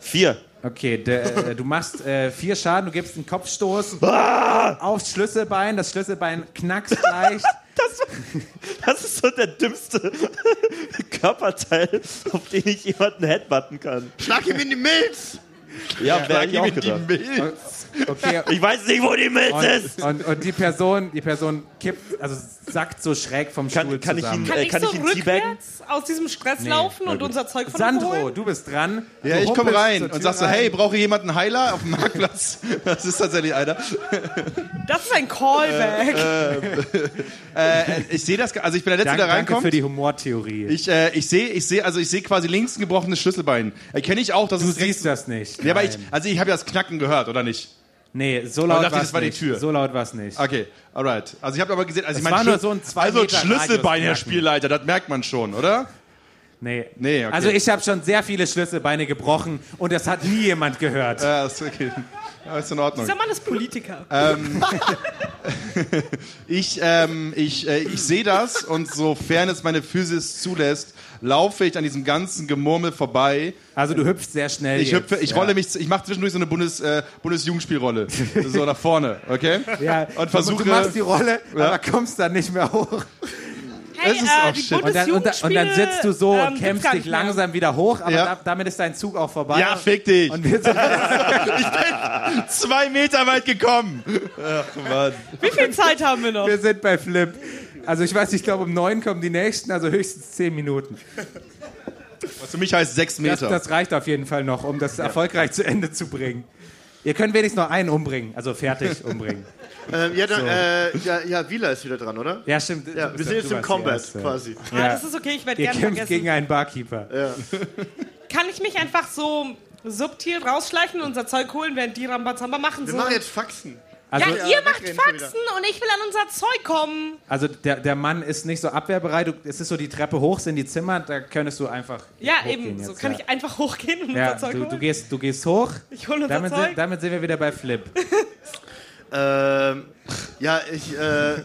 C: 4.
B: Okay, der, äh, du machst äh, vier Schaden, du gibst einen Kopfstoß aufs Schlüsselbein. Das Schlüsselbein knackst leicht.
C: Das ist so der dümmste Körperteil, auf den ich jemanden headbutten kann.
D: Schlag ihm in die Milz!
C: Ja, ja auch
F: Ihm in die
C: gedacht.
F: Milz.
B: Okay,
C: Ich weiß nicht, wo die Milz ist.
B: und, und, und die Person, die Person kippt, also sackt so schräg vom
C: Kann-
B: Stuhl
C: kann ich
B: zusammen.
C: ihn-
E: Kann
C: Äh,
E: ich
C: kann
E: so
C: ich ihn teabaggen?
E: rückwärts aus diesem Stress
B: Nee.
E: laufen und unser Zeug von
B: Sandro,
E: holen?
B: du bist dran.
F: Ja,
B: Du
F: ich komme rein und sagst so, hey, brauche jemand einen Heiler auf dem Marktplatz? Das ist tatsächlich einer.
E: Das ist ein Callback.
F: Äh, ich sehe das, also ich bin der Letzte,
B: Danke,
F: der
B: danke
F: reinkommt.
B: für die Humortheorie.
F: Ich, äh, ich sehe, ich sehe, also ich sehe quasi links ein gebrochenes Schlüsselbein. Erkenne ich auch, dass
B: du
F: es
B: siehst das nicht.
F: Ja, aber ich, also ich habe ja das Knacken gehört, oder nicht?
B: Nee, so
F: Aber
B: laut war
F: das die
B: nicht.
F: Tür.
B: So laut war es nicht.
F: Okay, alright. Also ich habe aber gesehen, also
B: Es
F: ich meine,
B: war nur so ein zwei
F: also
B: Meter
F: Schlüsselbein, Herr Spielleiter, das merkt man schon, oder?
B: Nee.
F: Nee, okay.
B: Also ich habe schon sehr viele Schlüsselbeine gebrochen und das hat nie jemand gehört.
F: Ja, ist okay. Ja, ist in Ordnung.
E: Dieser Mann ist Politiker.
F: Ich, ähm, ich, äh, ich sehe das und sofern es meine Physis zulässt, laufe ich an diesem ganzen Gemurmel vorbei.
B: Also du hüpfst sehr schnell.
F: Ich
B: jetzt.
F: hüpfe, ich
B: ja.
F: rolle mich, ich mache zwischendurch so eine Bundes, äh, Bundesjugendspielrolle. so nach vorne, okay?
B: Ja,
F: Und versuche.
B: du machst die Rolle,
F: Ja.
B: aber kommst dann nicht mehr hoch.
E: Hey,
F: Es ist
E: äh,
F: auch
E: die
F: shit.
B: Und dann, und, dann, und dann sitzt du so
E: ähm,
B: und kämpfst dich langsam wieder hoch, aber
F: Ja.
B: da, damit ist dein Zug auch vorbei.
F: Ja, fick dich.
B: Und wir sind,
F: Zwei Meter weit gekommen. Ach Mann.
E: Wie viel Zeit haben wir noch?
B: wir sind bei Flip. Also ich weiß, ich glaube um neun kommen die nächsten, also höchstens zehn Minuten.
F: Was für mich heißt sechs
B: Das,
F: Meter.
B: das reicht auf jeden Fall noch, um das erfolgreich zu Ende zu bringen. Ihr könnt wenigstens noch einen umbringen, also fertig umbringen.
D: Ähm, ja, dann, äh, ja, ja, Wieler ist wieder dran, oder?
B: Ja, stimmt.
D: Ja, wir sind jetzt im Combat quasi.
E: Ah,
B: Ja.
E: das ist okay, ich werde
B: Ihr
E: gerne
B: kämpft
E: vergessen.
B: gegen einen Barkeeper.
E: Kann ich mich einfach so subtil rausschleichen und unser Zeug holen, während die Rambazamba machen?
D: Wir
E: so?
D: machen jetzt Faxen.
B: Also,
E: ja,
D: Ja,
E: ihr macht Faxen und ich will an unser Zeug kommen.
B: also der, der Mann ist nicht so abwehrbereit. Es ist so die Treppe hoch, sind die Zimmer, da könntest du einfach
E: Ja, eben.
B: jetzt,
E: so kann
B: ja.
E: ich einfach hochgehen und
B: Ja,
E: unser Zeug
B: du,
E: holen.
B: du, gehst, du gehst hoch.
E: ich hole unser
B: Damit
E: Zeug.
B: sind, damit sind wir wieder bei Flip.
D: Ähm, ja, ich, äh,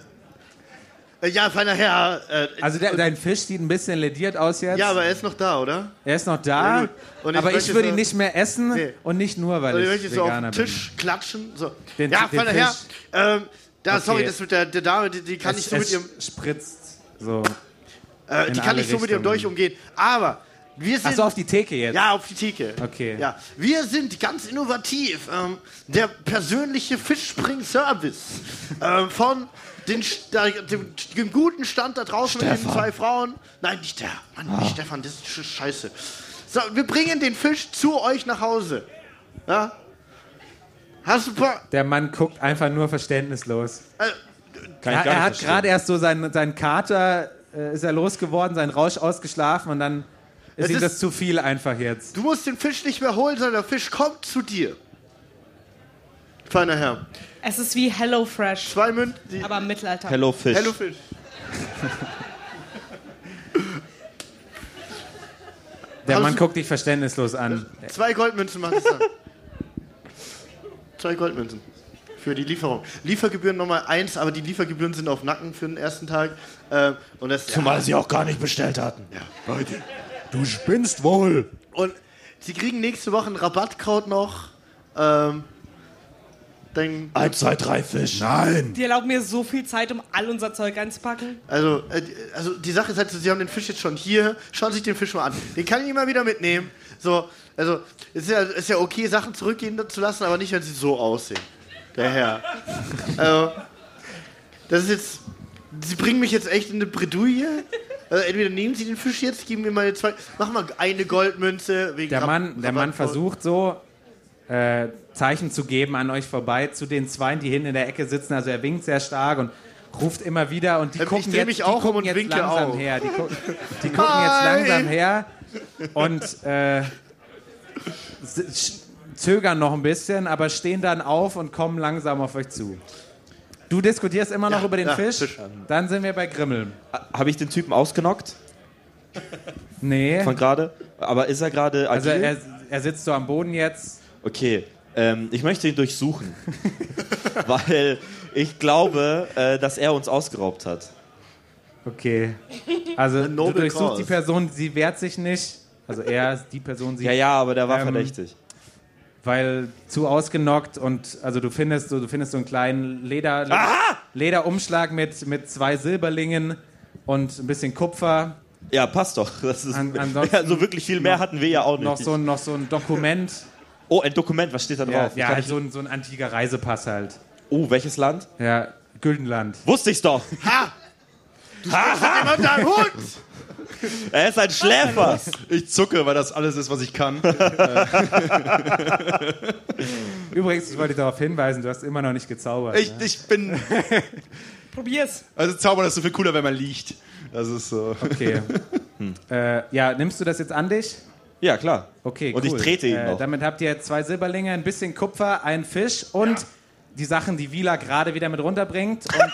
D: ja, feiner Herr, äh,
B: Also der, dein Fisch sieht ein bisschen lediert aus jetzt.
D: ja, aber er ist noch da, oder?
B: er ist noch
D: Ja,
B: da.
D: Und ich
B: aber ich würde ihn nicht mehr essen
D: Nee.
B: und nicht nur, weil
D: Und ich
B: ich
D: möchte so auf
B: Veganer
D: den Tisch klatschen. So.
B: Den-
D: ja, feiner Herr, ähm, da,
B: Okay.
D: sorry, das mit der, der Dame, die, die
B: bin.
D: kann
B: es,
D: ich so mit ihrem,
B: spritzt so.
D: äh, die kann ich so mit ihrem. Dolch umgehen. Aber wir sind,
B: Achso, auf die Theke jetzt.
D: ja, auf die Theke.
B: Okay.
D: Ja, wir sind ganz innovativ. Ähm, der persönliche Fischspring-Service ähm, von den, dem, dem guten Stand da draußen mit den zwei Frauen. Nein, nicht der. Mann, nicht Stefan, das ist sch- scheiße. So, wir bringen den Fisch zu euch nach Hause. Ja? Hast du paar,
B: Der Mann guckt einfach nur verständnislos.
D: äh,
C: gar
B: er
C: nicht
B: hat gerade erst so seinen, seinen Kater, äh, ist er losgeworden, seinen Rausch ausgeschlafen und dann ist
D: Es
B: ihm
D: ist-
B: das zu viel einfach jetzt.
D: Du musst den Fisch nicht mehr holen, sondern der Fisch kommt zu dir. Feiner Herr.
E: Es ist wie Hello Fresh.
D: Zwei Münzen.
E: Aber im Mittelalter.
C: Hello Fish.
D: Hello Fish.
B: Der Mann guckt dich verständnislos an.
D: Zwei Goldmünzen macht es dann. Zwei Goldmünzen. Für die Lieferung. Liefergebühren nochmal eins, aber die Liefergebühren sind auf Nacken für den ersten Tag. Ähm, und das,
H: Zumal sie auch gar nicht bestellt hatten.
J: Leute, du spinnst wohl.
D: Und sie kriegen nächste Woche einen Rabattcode noch. Ähm, dann,
H: Eins, zwei, drei Fisch.
J: Nein.
E: Die erlauben mir so viel Zeit, um all unser Zeug einzupacken.
D: also, äh, also die Sache ist halt, so, sie haben den Fisch jetzt schon hier. Schauen Sie sich den Fisch mal an. Den kann ich immer wieder mitnehmen. So, also es ist ja, ist ja okay, Sachen zurückgehen zu lassen, aber nicht, wenn sie so aussehen. Der Herr. also, das ist jetzt. Sie bringen mich jetzt echt in eine Bredouille. Also entweder nehmen Sie den Fisch jetzt, geben mir mal zwei. Mach mal eine Goldmünze wegen
B: Der Mann, der Mann versucht so äh, Zeichen zu geben an euch vorbei zu den Zweien, die hinten in der Ecke sitzen. Also er winkt sehr stark und ruft immer wieder und die
D: Ähm, ich
B: gucken jetzt, die
D: um
B: langsam
D: auch.
B: her. Die, gucken, die gucken jetzt langsam her und äh, zögern noch ein bisschen, aber stehen dann auf und kommen langsam auf euch zu. Du diskutierst immer noch
D: Ja,
B: über den
D: ja,
B: Fisch.
D: Fisch.
B: Dann sind wir bei Grimmel.
C: Habe ich den Typen ausgenockt
B: Nee.
C: von gerade? Aber ist er gerade
B: Also er, er sitzt so am Boden jetzt.
C: Okay, ähm, ich möchte ihn durchsuchen. weil ich glaube, äh, dass er uns ausgeraubt hat.
B: Okay. Also du durchsuchst
D: cause.
B: die Person, sie wehrt sich nicht. Also er ist die Person, sie
C: Ja, ja, aber der war
B: Ähm,
C: verdächtig.
B: weil zu ausgenockt und also du findest so, du findest so einen kleinen Leder, Lederumschlag mit, mit zwei Silberlingen und ein bisschen Kupfer.
C: Ja, passt doch. Das ist,
B: An- ansonsten
C: also wirklich viel mehr hatten wir ja auch nicht.
B: Noch so, noch so ein Dokument.
C: Oh, ein Dokument, was steht da
B: Ja,
C: drauf?
B: ja
C: Kann
B: halt so, ein, so ein antiker Reisepass halt.
C: Oh, welches Land?
B: Ja, Güldenland.
C: Wusste ich's doch.
D: Jemand da, Hund!
C: Er ist ein Schläfer.
F: Ich zucke, weil das alles ist, was ich kann.
B: Übrigens, ich wollte darauf hinweisen, du hast immer noch nicht gezaubert.
F: Ich,
B: ne?
F: ich bin.
E: Probier's.
F: Also Zaubern ist so viel cooler, wenn man liegt. Das ist so.
B: Okay. äh, ja, nimmst du das jetzt an dich?
C: Ja, klar.
B: Okay,
C: Und ich
B: cool.
C: trete ihn
B: äh,
C: noch.
B: Damit habt ihr zwei Silberlinge, ein bisschen Kupfer, einen Fisch und die Sachen, die Vila gerade wieder mit runterbringt. Und, äh,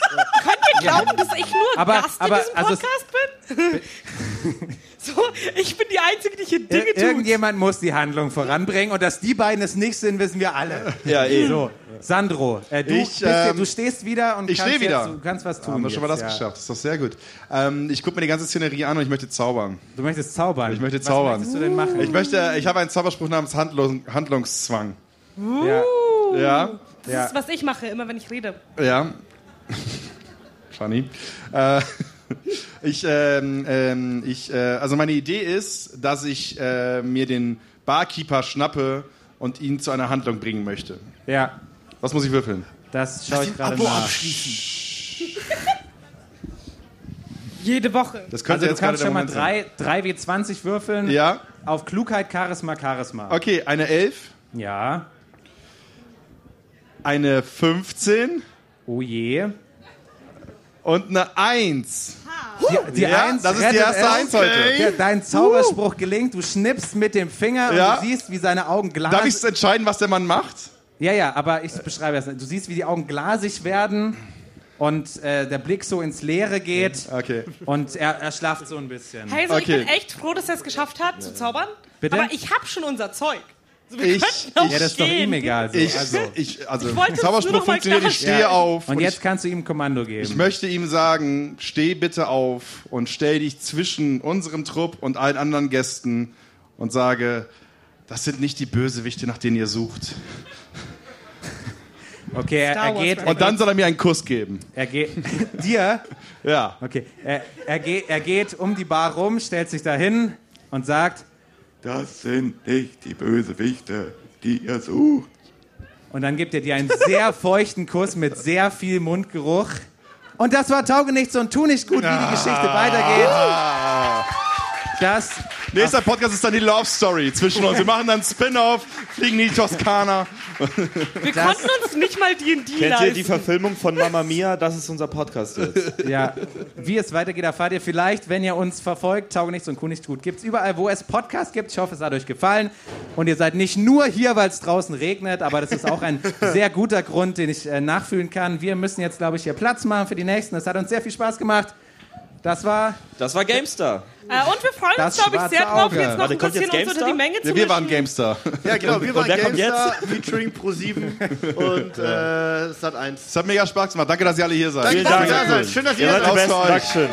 E: Könnt ihr glauben, dass ich nur
B: Aber-
E: Gast
B: aber,
E: in diesem
B: also es-
E: Podcast bin? so, ich bin die Einzige, die hier Dinge
B: ir
E: tut.
B: irgendjemand muss die Handlung voranbringen und dass die beiden es nicht sind, wissen wir alle.
C: Ja, eh.
B: So, Sandro, äh, du,
F: Ich,
B: bist hier,
F: ähm,
B: du stehst wieder und
F: ich
B: kannst,
F: wieder.
B: Jetzt, du kannst was tun.
F: Haben wir schon mal das
B: ja.
F: geschafft. Das ist doch sehr gut. Ähm, ich gucke mir die ganze Szenerie an und ich möchte zaubern.
B: Du möchtest zaubern.
F: Ich möchte
B: Was
F: zaubern.
B: möchtest du denn machen?
F: Ich möchte, ich habe einen Zauberspruch namens Handlung, Handlungszwang.
B: ja,
F: Ja,
E: Das
B: ja.
E: ist, was ich mache, immer wenn ich rede.
F: ja. Funny. Äh, ich, ähm, ähm, ich, äh, also meine Idee ist, dass ich äh, mir den Barkeeper schnappe und ihn zu einer Handlung bringen möchte.
B: ja,
F: Was muss ich würfeln?
B: das schaue ich gerade
D: Abo
B: nach.
D: abschließen.
E: Jede Woche.
F: Das könnte
B: Also du
F: jetzt gerade
B: kannst
F: der
B: schon mal
F: Moment.
B: 3, 3 W20 würfeln.
F: Ja,
B: Auf Klugheit, Charisma, Charisma.
F: okay, eine 11,
B: Ja.
F: eine 15
B: Oh je.
F: Und eine 1.
B: Die, die
F: Ja,
B: Eins
F: das ist die erste. Eins heute.
B: Ja, dein Zauberspruch gelingt. Du schnippst mit dem Finger
F: Ja.
B: und du siehst, wie seine Augen
F: Darf
B: glasig
F: ich entscheiden, was der Mann macht?
B: Ja, ja, aber ich beschreibe das. nicht. Du siehst, wie die Augen glasig werden und äh, der Blick so ins Leere geht
F: Okay.
B: und er, er schlaft so ein bisschen.
E: Hey, so, ich
F: Okay.
E: bin echt froh, dass er es geschafft hat, zu zaubern.
B: Bitte?
E: Aber ich habe schon unser Zeug. So, wir
F: Ich- ich-
B: Ja, das ist doch ihm egal. So.
F: Ich,
B: also.
F: ich, also,
E: Ich wollte es nur
F: Zauberspruch
E: noch mal
F: funktioniert, ich stehe
E: klarstellen.
F: auf.
B: Und
F: und
B: jetzt kannst du ihm Kommando geben.
F: ich, ich möchte ihm sagen, steh bitte auf und stell dich zwischen unserem Trupp und allen anderen Gästen und sage, das sind nicht die Bösewichte, nach denen ihr sucht.
B: okay, er, er geht.
F: Und dann soll er mir einen Kuss geben.
B: Er geht. dir?
F: Ja.
B: Okay. Er, er, geht, er geht um die Bar rum, stellt sich dahin und sagt.
I: Das sind nicht die Bösewichte, die ihr sucht.
B: Und dann gibt er dir einen sehr feuchten Kuss mit sehr viel Mundgeruch. Und das war Taugenichts und tu nicht gut, wie die Geschichte weitergeht. Das
F: Nächster Podcast ist dann die Love Story zwischen uns. Wir machen dann Spin-off, fliegen in die Toskana.
E: Wir konnten uns nicht mal D&D
C: Kennt ihr
E: leisten.
C: die Verfilmung von Mamma Mia? Das ist unser Podcast jetzt.
B: Ja, wie es weitergeht, erfahrt ihr vielleicht, wenn ihr uns verfolgt. Taugenichts und Kuh nicht gut gibt es überall, wo es Podcasts gibt. Ich hoffe, es hat euch gefallen. Und ihr seid nicht nur hier, weil es draußen regnet, aber das ist auch ein sehr guter Grund, den ich äh, nachfühlen kann. Wir müssen jetzt, glaube ich, hier Platz machen für die nächsten. Es hat uns sehr viel Spaß gemacht. Das war
C: Das war GameStar.
E: Äh, und wir freuen
B: Das
E: uns, glaube ich, sehr drauf,
B: Auge.
E: jetzt noch
C: Warte,
E: ein bisschen
C: jetzt
E: uns unter die? Menge zu
F: Ja, wir waren. Gamestar.
D: Ja, genau. Wir waren
C: wer kommt
D: GameStar, featuring Pro7 und äh, Sat1.
F: Es hat mega Spaß gemacht. Danke, dass ihr alle hier seid.
D: Danke,
C: Vielen Dank.
D: Schön, dass ihr
C: Ihr
D: da
C: seid. Dankeschön.